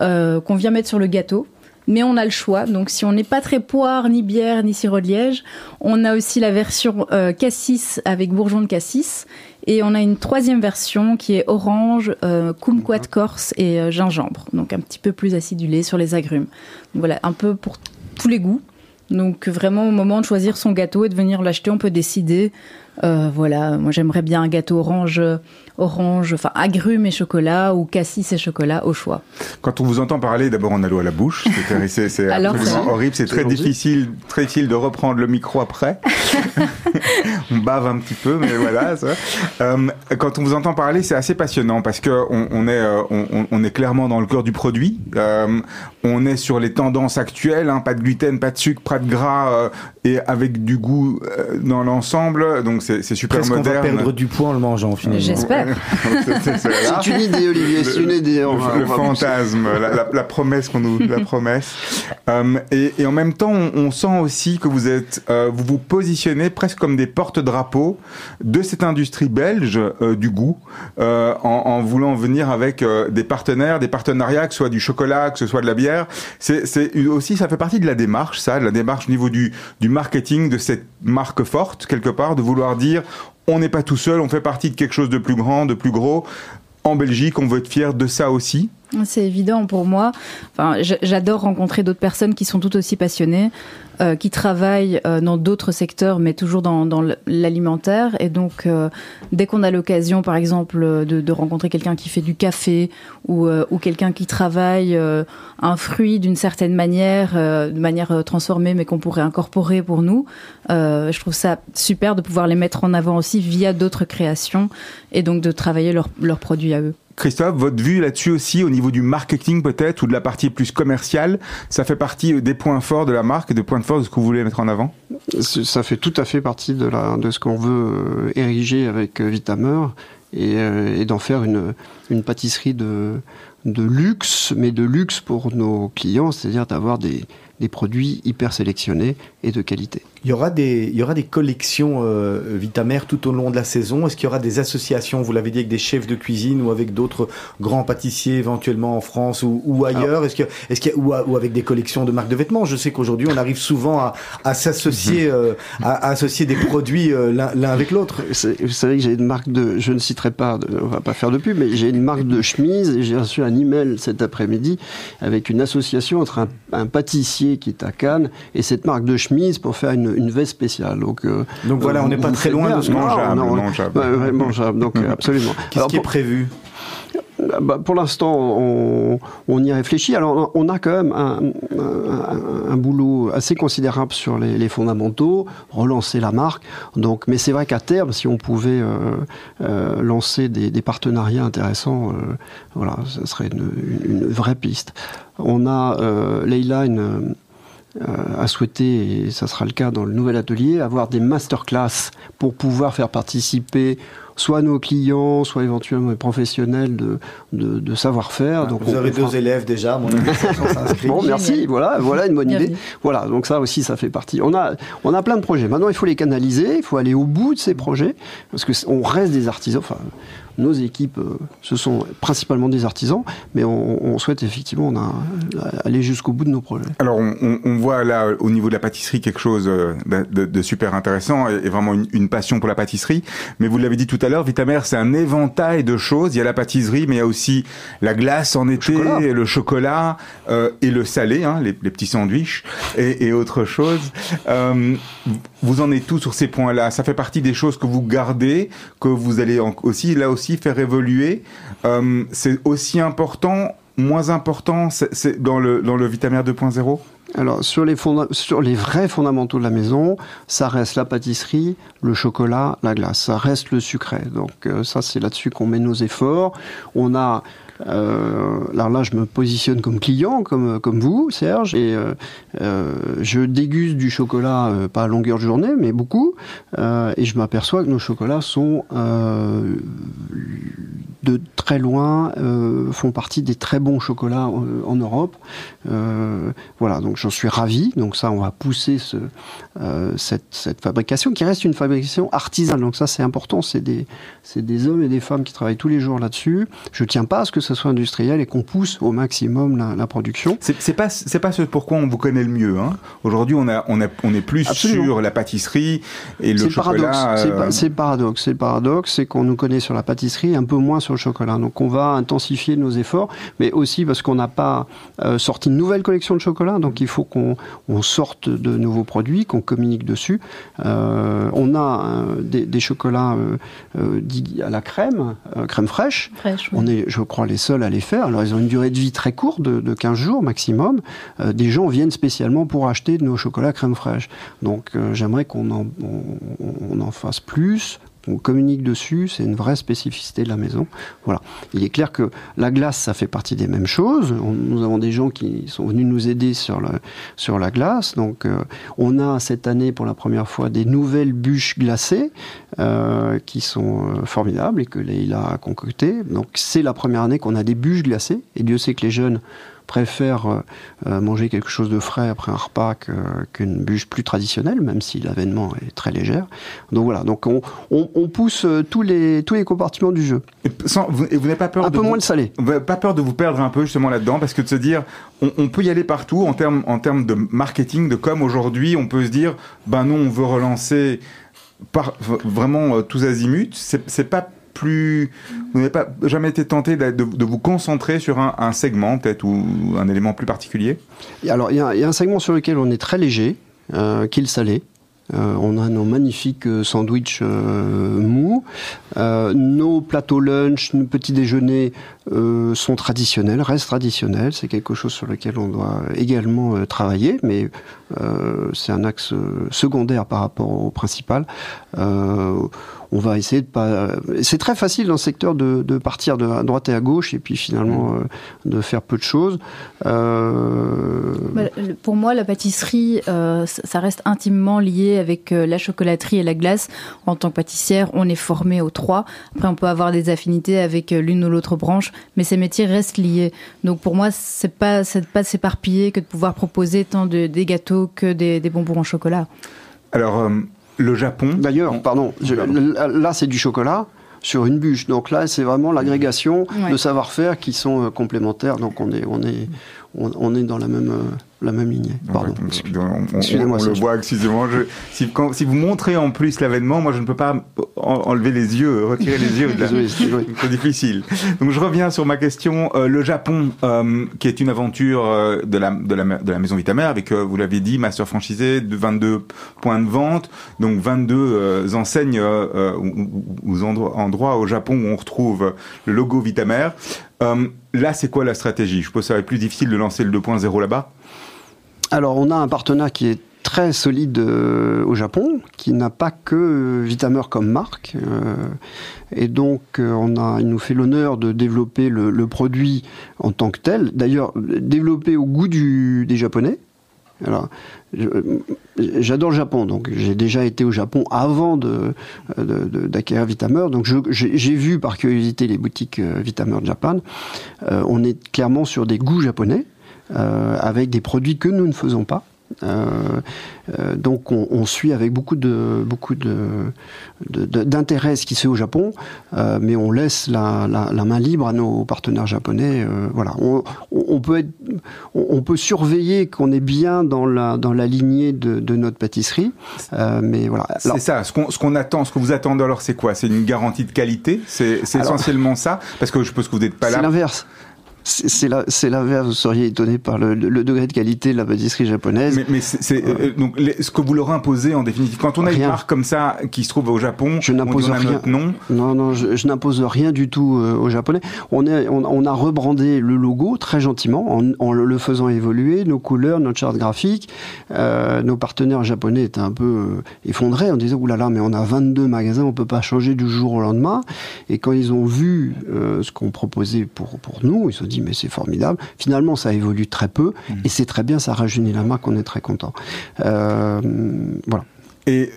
euh, qu'on vient mettre sur le gâteau. Mais on a le choix. Donc, si on n'est pas très poire, ni bière, ni sirop de liège, on a aussi la version euh, cassis avec bourgeon de cassis. Et on a une troisième version qui est orange, euh, kumquat corse et euh, gingembre. Donc, un petit peu plus acidulé sur les agrumes. Donc, voilà, un peu pour tous les goûts. Donc, vraiment, au moment de choisir son gâteau et de venir l'acheter, on peut décider. Euh, voilà, moi j'aimerais bien un gâteau orange, orange, enfin agrumes et chocolat ou cassis et chocolat au choix. Quand on vous entend parler, d'abord on a l'eau à la bouche. C'est- absolument horrible. C'est très difficile, très difficile de reprendre le micro après. on bave un petit peu, mais voilà. Ça. Euh, quand on vous entend parler, c'est assez passionnant parce que on, on est, euh, on, est clairement dans le cœur du produit. Euh, on est sur les tendances actuelles, hein, pas de gluten, pas de sucre, pas de gras euh, et avec du goût euh, dans l'ensemble. Donc c'est super Presque on va moderne. perdre du poids en le mangeant finalement. J'espère. C'est- une idée, Olivier, c'est une idée. on va- le, on va fantasme, la, la- la promesse qu'on nous, la promesse. Euh, et, et en même temps, on, on sent aussi que vous êtes, euh, vous vous positionnez presque comme des porte-drapeaux de cette industrie belge euh, du goût, euh, en, en voulant venir avec des partenaires, des partenariats, que ce soit du chocolat, que ce soit de la bière. C'est c'est aussi, ça fait partie de la démarche, ça, de la démarche au niveau du, du marketing de cette marque forte quelque part, de vouloir dire, on n'est pas tout seul, on fait partie de quelque chose de plus grand, de plus gros. En Belgique, on veut être fier de ça aussi. C'est évident pour moi. Enfin, j'adore rencontrer d'autres personnes qui sont tout aussi passionnées, euh, qui travaillent euh, dans d'autres secteurs, mais toujours dans, dans l'alimentaire. Et donc, euh, dès qu'on a l'occasion, par exemple, de, de rencontrer quelqu'un qui fait du café ou, euh, ou quelqu'un qui travaille euh, un fruit d'une certaine manière, euh, de manière transformée, mais qu'on pourrait incorporer pour nous, je trouve ça super de pouvoir les mettre en avant aussi via d'autres créations et donc de travailler leurs leurs produits à eux. Christophe, votre vue là-dessus aussi, au niveau du marketing peut-être, ou de la partie plus commerciale, ça fait partie euh, des points forts de la marque des points forts de ce que vous voulez mettre en avant? Ça fait tout à fait partie de, ce qu'on veut euh, ériger avec euh, Vitamer et, d'en faire une, pâtisserie de, luxe, mais de luxe pour nos clients, c'est-à-dire d'avoir des produits hyper sélectionnés et de qualité. Il y aura des, il y aura des collections euh, Vitamère tout au long de la saison. Est-ce qu'il y aura des associations, vous l'avez dit, avec des chefs de cuisine ou avec d'autres grands pâtissiers éventuellement en France ou, ou ailleurs? Est-ce qu'il a, ou, ou avec des collections de marques de vêtements? Je sais qu'aujourd'hui on arrive souvent à, à s'associer, euh, à, à associer des produits euh, l'un, avec l'autre. Vous savez que j'ai une marque de, je ne citerai pas, de- on va pas faire de pub, mais j'ai une marque de chemise et j'ai reçu un email cet après-midi avec une association entre un, un pâtissier qui est à Cannes et cette marque de chemise pour faire une, une veste spéciale. Donc, euh, Donc voilà, on n'est pas très loin de ce Non, mangeable, non, mangeable. ouais, ouais, mangeable, donc euh, absolument. Qu'est-ce qui est prévu? Ah bah, pour l'instant, on, on y réfléchit. Alors, on a quand même un, un- un boulot assez considérable sur les, les fondamentaux, relancer la marque. Donc, mais c'est vrai qu'à terme, si on pouvait euh, euh, lancer des, des partenariats intéressants, euh, voilà, ce serait une, une- une vraie piste. On a une, euh, a souhaité, et ça sera le cas dans le nouvel atelier, avoir des masterclass pour pouvoir faire participer soit nos clients, soit éventuellement les professionnels de, de, de savoir-faire. Ah, donc vous on- avez on fera- deux élèves déjà, mon s'inscrit. Bon, merci. Voilà, voilà une bonne idée. Voilà, donc ça aussi, ça fait partie. On a, on a plein de projets. Maintenant, il faut les canaliser. Il faut aller au bout de ces projets parce que c- on reste des artisans. Enfin, nos équipes, euh, ce sont principalement des artisans, mais on, on souhaite effectivement on a, aller jusqu'au bout de nos projets. Alors, on, voit là, au niveau de la pâtisserie, quelque chose euh, de, de- de super intéressant et, et vraiment une, une passion pour la pâtisserie. Mais vous l'avez dit tout à l'heure, Vitamer, c'est un éventail de choses. Il y a la pâtisserie, mais il y a aussi la glace en été, chocolat. le chocolat euh, et le salé, hein, les, les petits sandwichs et, et autre chose. Euh, vous en êtes tout sur ces points-là? Ça fait partie des choses que vous gardez, que vous allez en- aussi, là aussi, faire évoluer. Euh, c'est aussi important, moins important, c'est- dans le, dans le Vitamer 2.0 Alors, sur les, sur les vrais fondamentaux de la maison, ça reste la pâtisserie, le chocolat, la glace. Ça reste le sucré. Donc, euh, ça, c'est là-dessus qu'on met nos efforts. On a. Euh, alors là, je me positionne comme client, comme, comme vous, Serge, et euh, euh, je déguste du chocolat, pas à longueur de journée, mais beaucoup, et je m'aperçois que nos chocolats sont de très loin, font partie des très bons chocolats en Europe. Voilà, donc j'en suis ravi. Donc ça, on va pousser ce, cette, cette fabrication qui reste une fabrication artisanale. Donc ça, c'est important. C'est des, des hommes et des femmes qui travaillent tous les jours là-dessus. Je tiens pas à ce que ce soit industriel et qu'on pousse au maximum la, la production. C'est pas c'est pas ce pourquoi on vous connaît le mieux. Hein. Aujourd'hui, on a on a on est plus Absolument. sur la pâtisserie et le chocolat. paradoxe. C'est euh, paradoxe. C'est le paradoxe, c'est qu'on nous connaît sur la pâtisserie, un peu moins sur le chocolat. Donc on va intensifier nos efforts, mais aussi parce qu'on n'a pas euh, sorti une nouvelle collection de chocolat. Donc il faut qu'on on sorte de nouveaux produits, qu'on communique dessus. Euh, on a euh, des, des chocolats euh, euh, dits à la crème, euh, crème fraîche. Fraîche, oui. On est, je crois, les seuls à les faire. Alors, ils ont une durée de vie très courte, de, de 15 jours maximum. Euh, des gens viennent spécialement pour acheter de nos chocolats crème fraîche. Donc, euh, j'aimerais qu'on en, on, on en fasse plus. On communique dessus, c'est une vraie spécificité de la maison. Voilà. Il est clair que la glace, ça fait partie des mêmes choses. Nous avons des gens qui sont venus nous aider sur la glace. Donc, euh, on a cette année, pour la première fois, des nouvelles bûches glacées euh, qui sont euh, formidables et que Leïla a concoctées. Donc, c'est la première année qu'on a des bûches glacées. Et Dieu sait que les jeunes préfèrent euh, euh, manger quelque chose de frais après un repas qu'une bûche plus traditionnelle, même si l'avènement est très légère. Donc voilà, donc on, on- on pousse euh, tous les, tous les compartiments du jeu. et sans- vous, n'avez pas peur Un de peu vous- moins de salé. pas peur de vous perdre un peu justement là-dedans parce que de se dire on, on peut y aller partout en termes en termes de marketing de com aujourd'hui on peut se dire ben non on veut relancer par vraiment euh, tous azimuts c'est pas plus vous n'avez pas jamais été tenté de, vous concentrer sur un, segment peut-être ou un élément plus particulier? Alors, il y, a un segment sur lequel on est très léger, euh, qui est le salé. Euh, on a nos magnifiques euh, sandwichs euh, mous. Nos plateaux lunch, nos petits déjeuners sont traditionnels, restent traditionnels. C'est quelque chose sur lequel on doit également travailler, mais c'est un axe secondaire par rapport au principal. Euh, on va essayer de pas. C'est très facile dans ce secteur de, de partir de à droite et à gauche et puis finalement euh, de faire peu de choses. Euh, Bah, le- Pour moi, la pâtisserie, euh, ça reste intimement lié avec euh, la chocolaterie et la glace. En tant que pâtissière, on est formé aux trois. Après, on peut avoir des affinités avec euh, l'une ou l'autre branche, mais ces métiers restent liés. Donc pour moi, c'est pas c'est pas de s'éparpiller que de pouvoir proposer tant de, des gâteaux que des, des bonbons en chocolat. alors euh, le Japon D'ailleurs, pardon, je- là c'est du chocolat sur une bûche. Donc là, c'est vraiment l'agrégation Ouais. de savoir-faire qui sont euh, complémentaires. Donc on est, on est, on, on est dans la même, euh, la même lignée. Pardon. On, on- on- on le Serge. voit, excusez-moi. Si, si vous montrez en plus l'avènement, moi je ne peux pas en- enlever les yeux, retirer les yeux. c'est- oui. C'est difficile. Donc je reviens sur ma question. Euh, le Japon, euh, qui est une aventure euh, de, la, de, la, de la maison Vitamer, avec, vous l'avez dit, master franchisé, de 22 points de vente, donc 22 euh, enseignes ou, ou- endroits, au Japon où on retrouve le logo Vitamer. Là, c'est quoi la stratégie? Je suppose que ça va être plus difficile de lancer le 2.0 là-bas Alors, on a un partenaire qui est très solide euh, au Japon, qui n'a pas que euh, Vitamer comme marque. euh, et donc, on a, il nous fait l'honneur de développer le, produit en tant que tel. D'ailleurs, développé au goût des Japonais. Alors, j'adore le Japon, donc j'ai déjà été au Japon avant d'acquérir Vitamer. Donc j'ai vu par curiosité les boutiques Vitamer Japan. on est clairement sur des goûts japonais, avec des produits que nous ne faisons pas. Euh, euh, donc on, suit avec beaucoup de beaucoup de, d'intérêt ce qui se fait au Japon, euh, mais on laisse la, main libre à nos partenaires japonais. voilà, on, peut être, on, peut surveiller qu'on est bien dans la dans la lignée de, notre pâtisserie, mais voilà. C'est ça. Ce qu'on ce qu'on attend, ce que vous attendez alors, c'est quoi? C'est une garantie de qualité? C'est essentiellement ça? Parce que je suppose que vous n'êtes pas là. C'est l'inverse c'est la, c'est l'inverse. Vous seriez étonné par le, degré de qualité de la pâtisserie japonaise. Mais, c'est, euh, donc ce que vous leur imposez en définitive. Quand on a une marque comme ça qui se trouve au Japon, je n'impose rien. nom. Non, non, je, n'impose rien du tout euh, aux Japonais. On, est, on, a rebrandé le logo très gentiment en, le faisant évoluer, nos couleurs, notre charte graphique. Euh, nos partenaires japonais étaient un peu effondrés en disant oulala, mais on a 22 magasins, on peut pas changer du jour au lendemain. Et quand ils ont vu ce qu'on proposait pour pour nous, ils se sont dit mais c'est formidable. Finalement, ça évolue très peu mmh. et c'est très bien, ça rajeunit la marque, on est très content. Euh, voilà. Et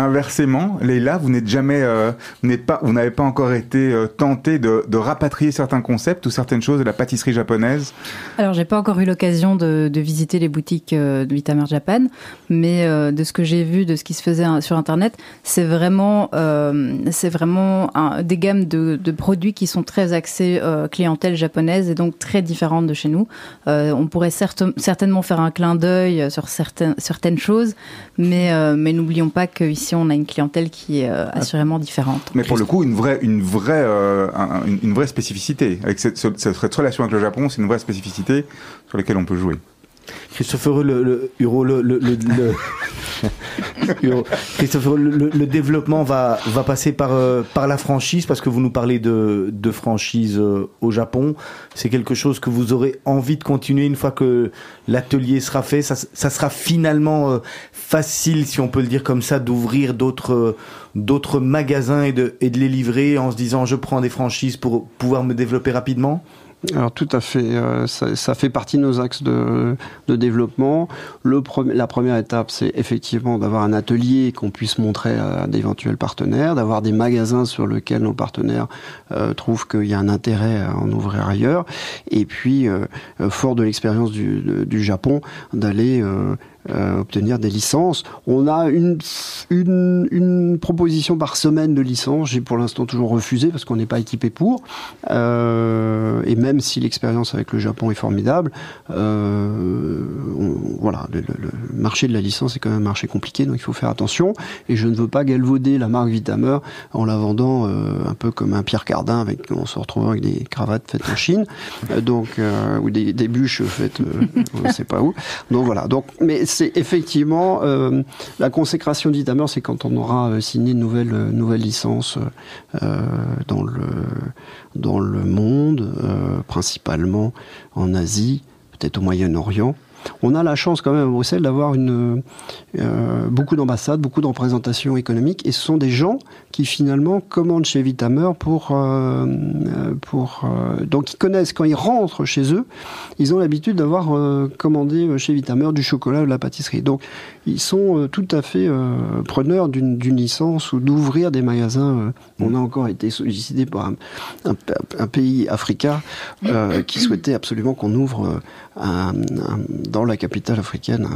Inversement, Leïla, vous n'êtes jamais, euh, n'êtes pas, vous n'avez pas encore été euh, tenté de, rapatrier certains concepts ou certaines choses de la pâtisserie japonaise Alors, j'ai pas encore eu l'occasion de, visiter les boutiques euh, de Vitamer Japan, mais de ce que j'ai vu, de ce qui se faisait hein, sur Internet, c'est vraiment, c'est vraiment des gammes de, produits qui sont très axés clientèle japonaise et donc très différentes de chez nous. on pourrait certainement faire un clin d'œil sur certaines, certaines choses, mais, mais n'oublions pas qu'ici on a une clientèle qui est euh, assurément différente. Mais pour le coup, une vraie, une vraie, euh, une, vraie spécificité. Avec cette, cette, relation avec le Japon, c'est une vraie spécificité sur laquelle on peut jouer. Christophe le, le, le, le, développement va, va passer par, euh, par la franchise parce que vous nous parlez de, de franchise euh, au Japon. C'est quelque chose que vous aurez envie de continuer une fois que l'atelier sera fait. Ça, ça sera finalement euh, facile, si on peut le dire comme ça, d'ouvrir d'autres d'autres magasins et de, et de les livrer en se disant je prends des franchises pour pouvoir me développer rapidement? Alors tout à fait, euh, ça, fait partie de nos axes de, de développement. Le la première étape, c'est effectivement d'avoir un atelier qu'on puisse montrer à d'éventuels partenaires, d'avoir des magasins sur lesquels nos partenaires euh, trouvent qu'il y a un intérêt à en ouvrir ailleurs, et puis, euh, fort de l'expérience du, du, Japon, d'aller euh, obtenir des licences. On a une, une, proposition par semaine de licence. J'ai pour l'instant toujours refusé parce qu'on n'est pas équipé pour. Euh, et même si l'expérience avec le Japon est formidable, euh, voilà, le, marché de la licence est quand même un marché compliqué, donc il faut faire attention. Et je ne veux pas galvauder la marque Vitamer en la vendant euh, un peu comme un Pierre Cardin, avec on se retrouve avec des cravates faites en Chine, euh, donc ou des, bûches faites, on ne sait pas où. Donc voilà. Donc, mais c'est effectivement euh, la consécration d'Itamer, c'est quand on aura euh, signé une nouvelle, euh, nouvelle licence dans, le, dans le monde, principalement en Asie, peut-être au Moyen-Orient. On a la chance quand même à Bruxelles d'avoir euh, beaucoup d'ambassades, beaucoup de représentations économiques, et ce sont des gens qui finalement commandent chez Vitamer pour euh, euh, donc ils connaissent quand ils rentrent chez eux, ils ont l'habitude d'avoir commandé chez Vitamer du chocolat ou de la pâtisserie. Donc ils sont tout à fait preneurs d'une licence ou d'ouvrir des magasins. on a encore été sollicité par un pays africain qui souhaitait absolument qu'on ouvre dans la capitale africaine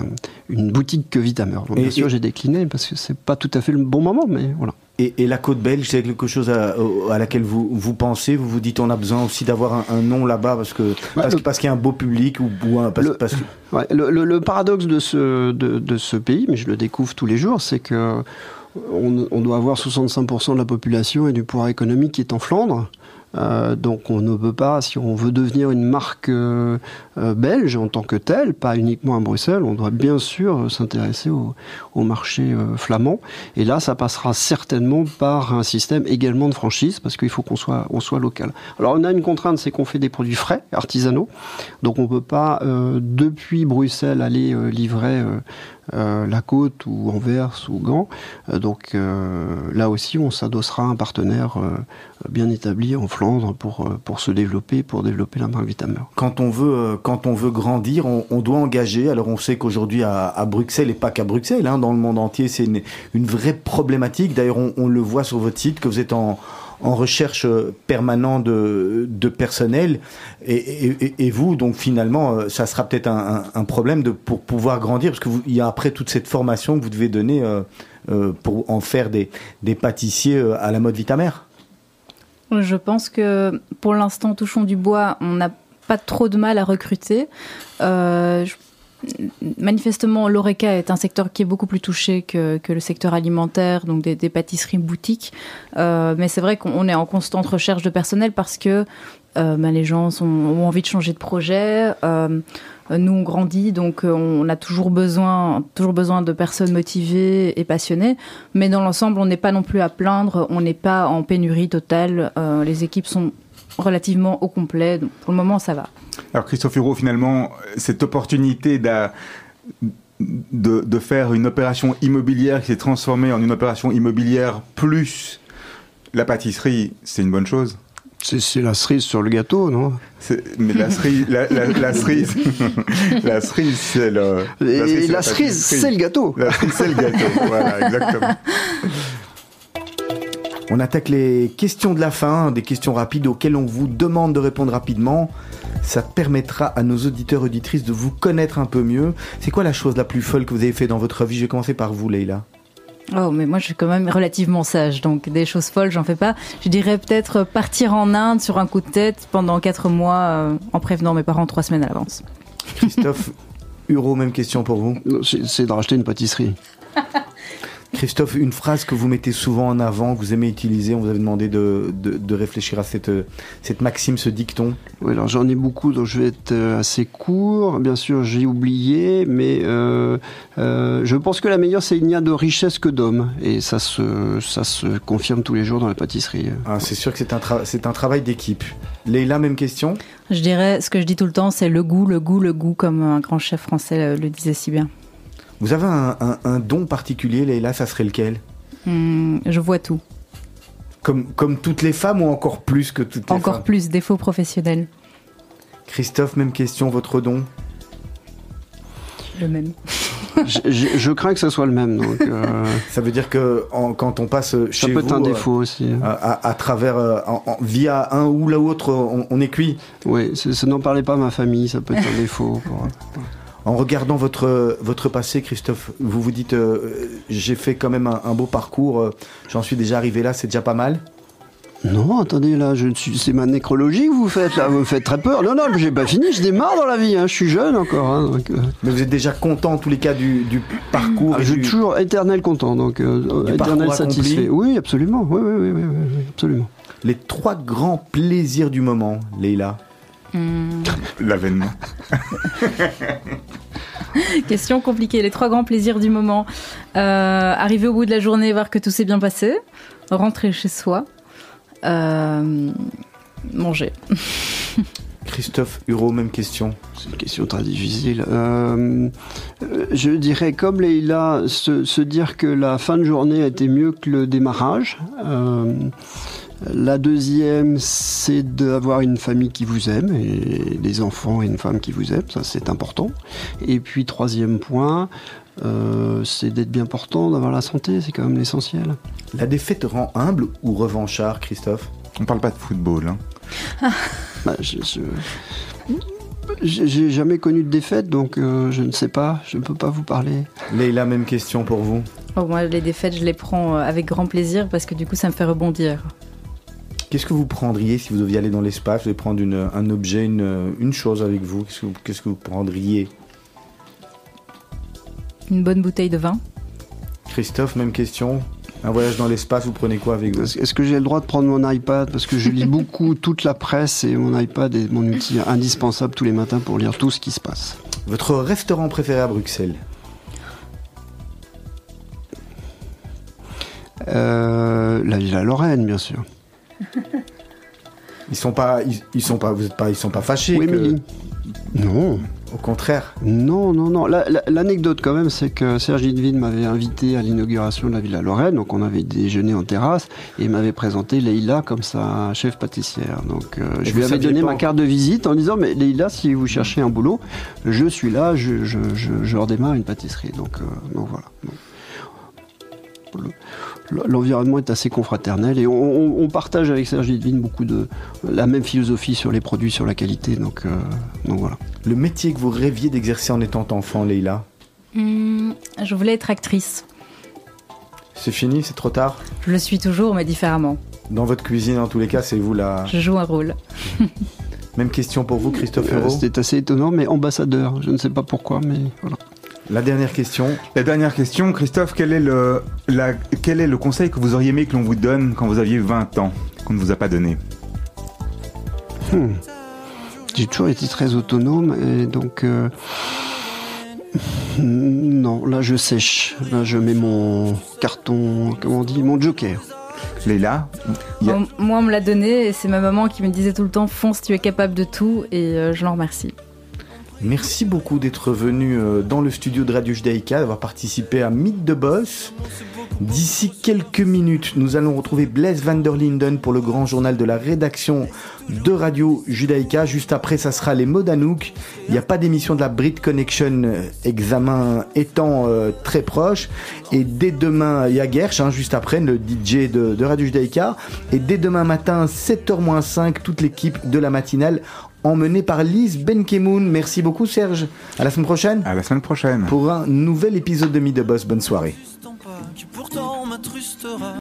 une boutique que Vitamer. bien sûr, j'ai décliné parce que c'est pas tout à fait le bon moment, mais voilà. Et, la côte belge, c'est quelque chose à, laquelle vous, vous pensez? Vous vous dites on a besoin aussi d'avoir un, nom là-bas parce que parce, qu'il y a un beau public ou, un, le, le, paradoxe de ce de, de, ce pays, mais je le découvre tous les jours, c'est que on, on doit avoir 65% de la population et du pouvoir économique qui est en Flandre. Euh, donc on ne peut pas, si on veut devenir une marque euh, euh, belge en tant que telle, pas uniquement à Bruxelles, on doit bien sûr s'intéresser au, marché flamand. Et là, ça passera certainement par un système également de franchise, parce qu'il faut qu'on soit, on local. Alors on a une contrainte, c'est qu'on fait des produits frais, artisanaux. Donc on ne peut pas, depuis Bruxelles, aller livrer la Côte ou Anvers ou Gand. donc là aussi, on s'adossera à un partenaire bien établi en Flandre Euh, pour se développer, pour développer la marque Vitamer. Quand on veut, euh, quand on veut grandir, on, doit engager. Alors on sait qu'aujourd'hui à, Bruxelles et pas qu'à Bruxelles, hein, dans le monde entier, c'est une, vraie problématique. D'ailleurs, on, le voit sur votre site que vous êtes en, recherche euh, permanente de, personnel. Et, vous, donc finalement, ça sera peut-être un, problème de, pour pouvoir grandir, parce que vous, il y a après toute cette formation que vous devez donner pour en faire des, des pâtissiers à la mode Vitamer. Je pense que pour l'instant, touchons du bois, on n'a pas trop de mal à recruter. Euh, Manifestement, l'ORECA est un secteur qui est beaucoup plus touché que, le secteur alimentaire, donc des, pâtisseries boutiques. Euh, mais c'est vrai qu'on est en constante recherche de personnel parce que euh, ben, les gens ont envie de changer de projet. Nous, on grandit, donc euh, on a toujours besoin, toujours besoin de personnes motivées et passionnées. Mais dans l'ensemble, on n'est pas non plus à plaindre. On n'est pas en pénurie totale. Euh, les équipes sont relativement au complet. Donc pour le moment, ça va. Alors Christophe Huro, finalement, cette opportunité de faire une opération immobilière qui s'est transformée en une opération immobilière plus la pâtisserie, c'est une bonne chose? C'est la cerise sur le gâteau, non? Mais la cerise, la, la, la cerise, la cerise, c'est le. Et la cerise, c'est le gâteau. La cerise, c'est le gâteau. voilà, exactement. On attaque les questions de la fin, des questions rapides auxquelles on vous demande de répondre rapidement. Ça permettra à nos auditeurs auditrices de vous connaître un peu mieux. C'est quoi la chose la plus folle que vous avez fait dans votre vie? Je vais commencer par vous, Leïla. Oh, mais moi, je suis quand même relativement sage, donc des choses folles, j'en fais pas. Je dirais peut-être partir en Inde sur un coup de tête pendant quatre mois euh, en prévenant mes parents trois semaines à l'avance. Christophe Huro, même question pour vous. C'est de racheter une pâtisserie. Christophe, une phrase que vous mettez souvent en avant, que vous aimez utiliser, on vous avait demandé de, de- de réfléchir à cette, cette maxime, ce dicton. Oui, alors j'en ai beaucoup, donc je vais être euh, assez court. Bien sûr, j'ai oublié, mais euh, euh, je pense que la meilleure, c'est il n'y a de richesse que d'hommes. Et ça se, ça se confirme tous les jours dans la pâtisserie. Ah, c'est sûr que c'est un, tra- c'est un travail d'équipe. Leïla, même question? Je dirais, ce que je dis tout le temps, c'est le goût, le goût, le goût, comme un grand chef français le disait si bien. Vous avez un, un- un don particulier, Leïla, ça serait lequel? Hum, je vois tout. comme, comme toutes les femmes ou encore plus que toutes les Encore femmes? plus, défaut professionnel. Christophe, même question, votre don? Le même. je, je- je crains que ça soit le même. Donc, euh, Ça veut dire que en- quand on passe ça chez peut vous, être un euh, défaut aussi. à, à- à travers, euh, en- en- via un ou l'autre, on, on est cuit. Oui, ça n'en parlait pas à ma famille, ça peut être un défaut. pour- En regardant votre, votre passé, Christophe, vous vous dites, euh, j'ai fait quand même un, un beau parcours, euh, j'en suis déjà arrivé là, c'est déjà pas mal. Non, attendez, là, je suis, c'est ma nécrologie que vous faites, là, vous me faites très peur. Non, non, j'ai pas fini, je démarre dans la vie, hein, je suis jeune encore. Hein, donc, euh, Mais vous êtes déjà content en tous les cas du, du parcours. ah, et je suis du- toujours éternel content, donc euh, éternel satisfait. Oui, absolument, oui, oui, oui, oui, oui, oui, absolument. Les trois grands plaisirs du moment, Leïla. L'avènement. Question compliquée. Les trois grands plaisirs du moment. Euh, arriver au bout de la journée, voir que tout s'est bien passé. Rentrer chez soi. Euh, manger. Christophe Huro, même question. C'est une question très difficile. Euh, euh, je dirais, comme Leïla, se, se dire que la fin de journée a été mieux que le démarrage. Euh, la deuxième, c'est d'avoir une famille qui vous aime, et des enfants et une femme qui vous aiment, ça c'est important. Et puis troisième point, euh, c'est d'être bien portant, d'avoir la santé, c'est quand même l'essentiel. La défaite rend humble ou revanchard, Christophe? On parle pas de football. Hein. Bah, je- je- j'ai j'ai jamais connu de défaite, donc euh, je ne sais pas, je ne peux pas vous parler. Leïla, même question pour vous. Oh, moi, les défaites, je les prends euh, avec grand plaisir parce que du coup, ça me fait rebondir. Qu'est-ce que vous prendriez si vous deviez aller dans l'espace Vous devez prendre une- un objet, une, une chose avec vous? Qu'est-ce que vous, qu'est-ce que vous prendriez? Une bonne bouteille de vin. Christophe, même question. Un voyage dans l'espace, vous prenez quoi avec vous? Est-ce est-ce que j'ai le droit de prendre mon iPad? Parce que je lis beaucoup toute la presse et mon iPad est mon outil indispensable tous les matins pour lire tout ce qui se passe. Votre restaurant préféré à Bruxelles? Euh, la Villa Lorraine, bien sûr. Ils sont pas, ils, ils sont pas, vous êtes pas, ils sont pas fâchés. Oui, que-. Non. Au contraire. Non, non, non. La- la- L'anecdote quand même, c'est que Serge Lidvin m'avait invité à l'inauguration de la Villa Lorraine, donc on avait déjeuné en terrasse, et m'avait présenté Leïla comme sa chef pâtissière. Donc euh, je lui avais donné pas ma carte de visite en disant, mais Leïla, si vous cherchez un boulot, je suis là, je, je, je, je redémarre une pâtisserie. Donc, euh, donc voilà. Donc, le- L'environnement est assez confraternel et on, on- on partage avec Serge Lidvin beaucoup de la même philosophie sur les produits, sur la qualité. Donc, euh, donc voilà. Le métier que vous rêviez d'exercer en étant enfant, Leïla, Hmm, je voulais être actrice. c'est fini, c'est trop tard? Je le suis toujours, mais différemment. Dans votre cuisine, en tous les cas, c'est vous la Je joue un rôle. même question pour vous, Christophe Euh. C'était assez étonnant, mais ambassadeur. Je ne sais pas pourquoi, mais voilà. La dernière question. La dernière question, Christophe, quel est le, la- quel est le conseil que vous auriez aimé que l'on vous donne quand vous aviez 20 ans, qu'on ne vous a pas donné Hmm. J'ai toujours été très autonome et donc. euh, Non, là je sèche. Là je mets mon carton, comment on dit, mon joker. Leïla Il y a- Bon, moi, on me l'a donné et c'est ma maman qui me disait tout le temps fonce, tu es capable de tout et euh, je l'en remercie. Merci beaucoup d'être venu euh, dans le studio de Radio Judaïka, d'avoir participé à Mythe de Boss. D'ici quelques minutes, nous allons retrouver Blaise van der Linden pour le grand journal de la rédaction de Radio Judaïka. Juste après, ça sera les mots. Il n'y a pas d'émission de la Brit Connection, euh, examen étant euh, très proche. Et dès demain, il y a Gersh, hein, juste après, le DJ de, de Radio Judaïka. Et dès demain matin, 7h-5, toute l'équipe de la matinale emmenée par Lise Benkemoun. Merci beaucoup Serge. À la semaine prochaine À la semaine prochaine. pour un nouvel épisode de Mid the Boss. Bonne soirée.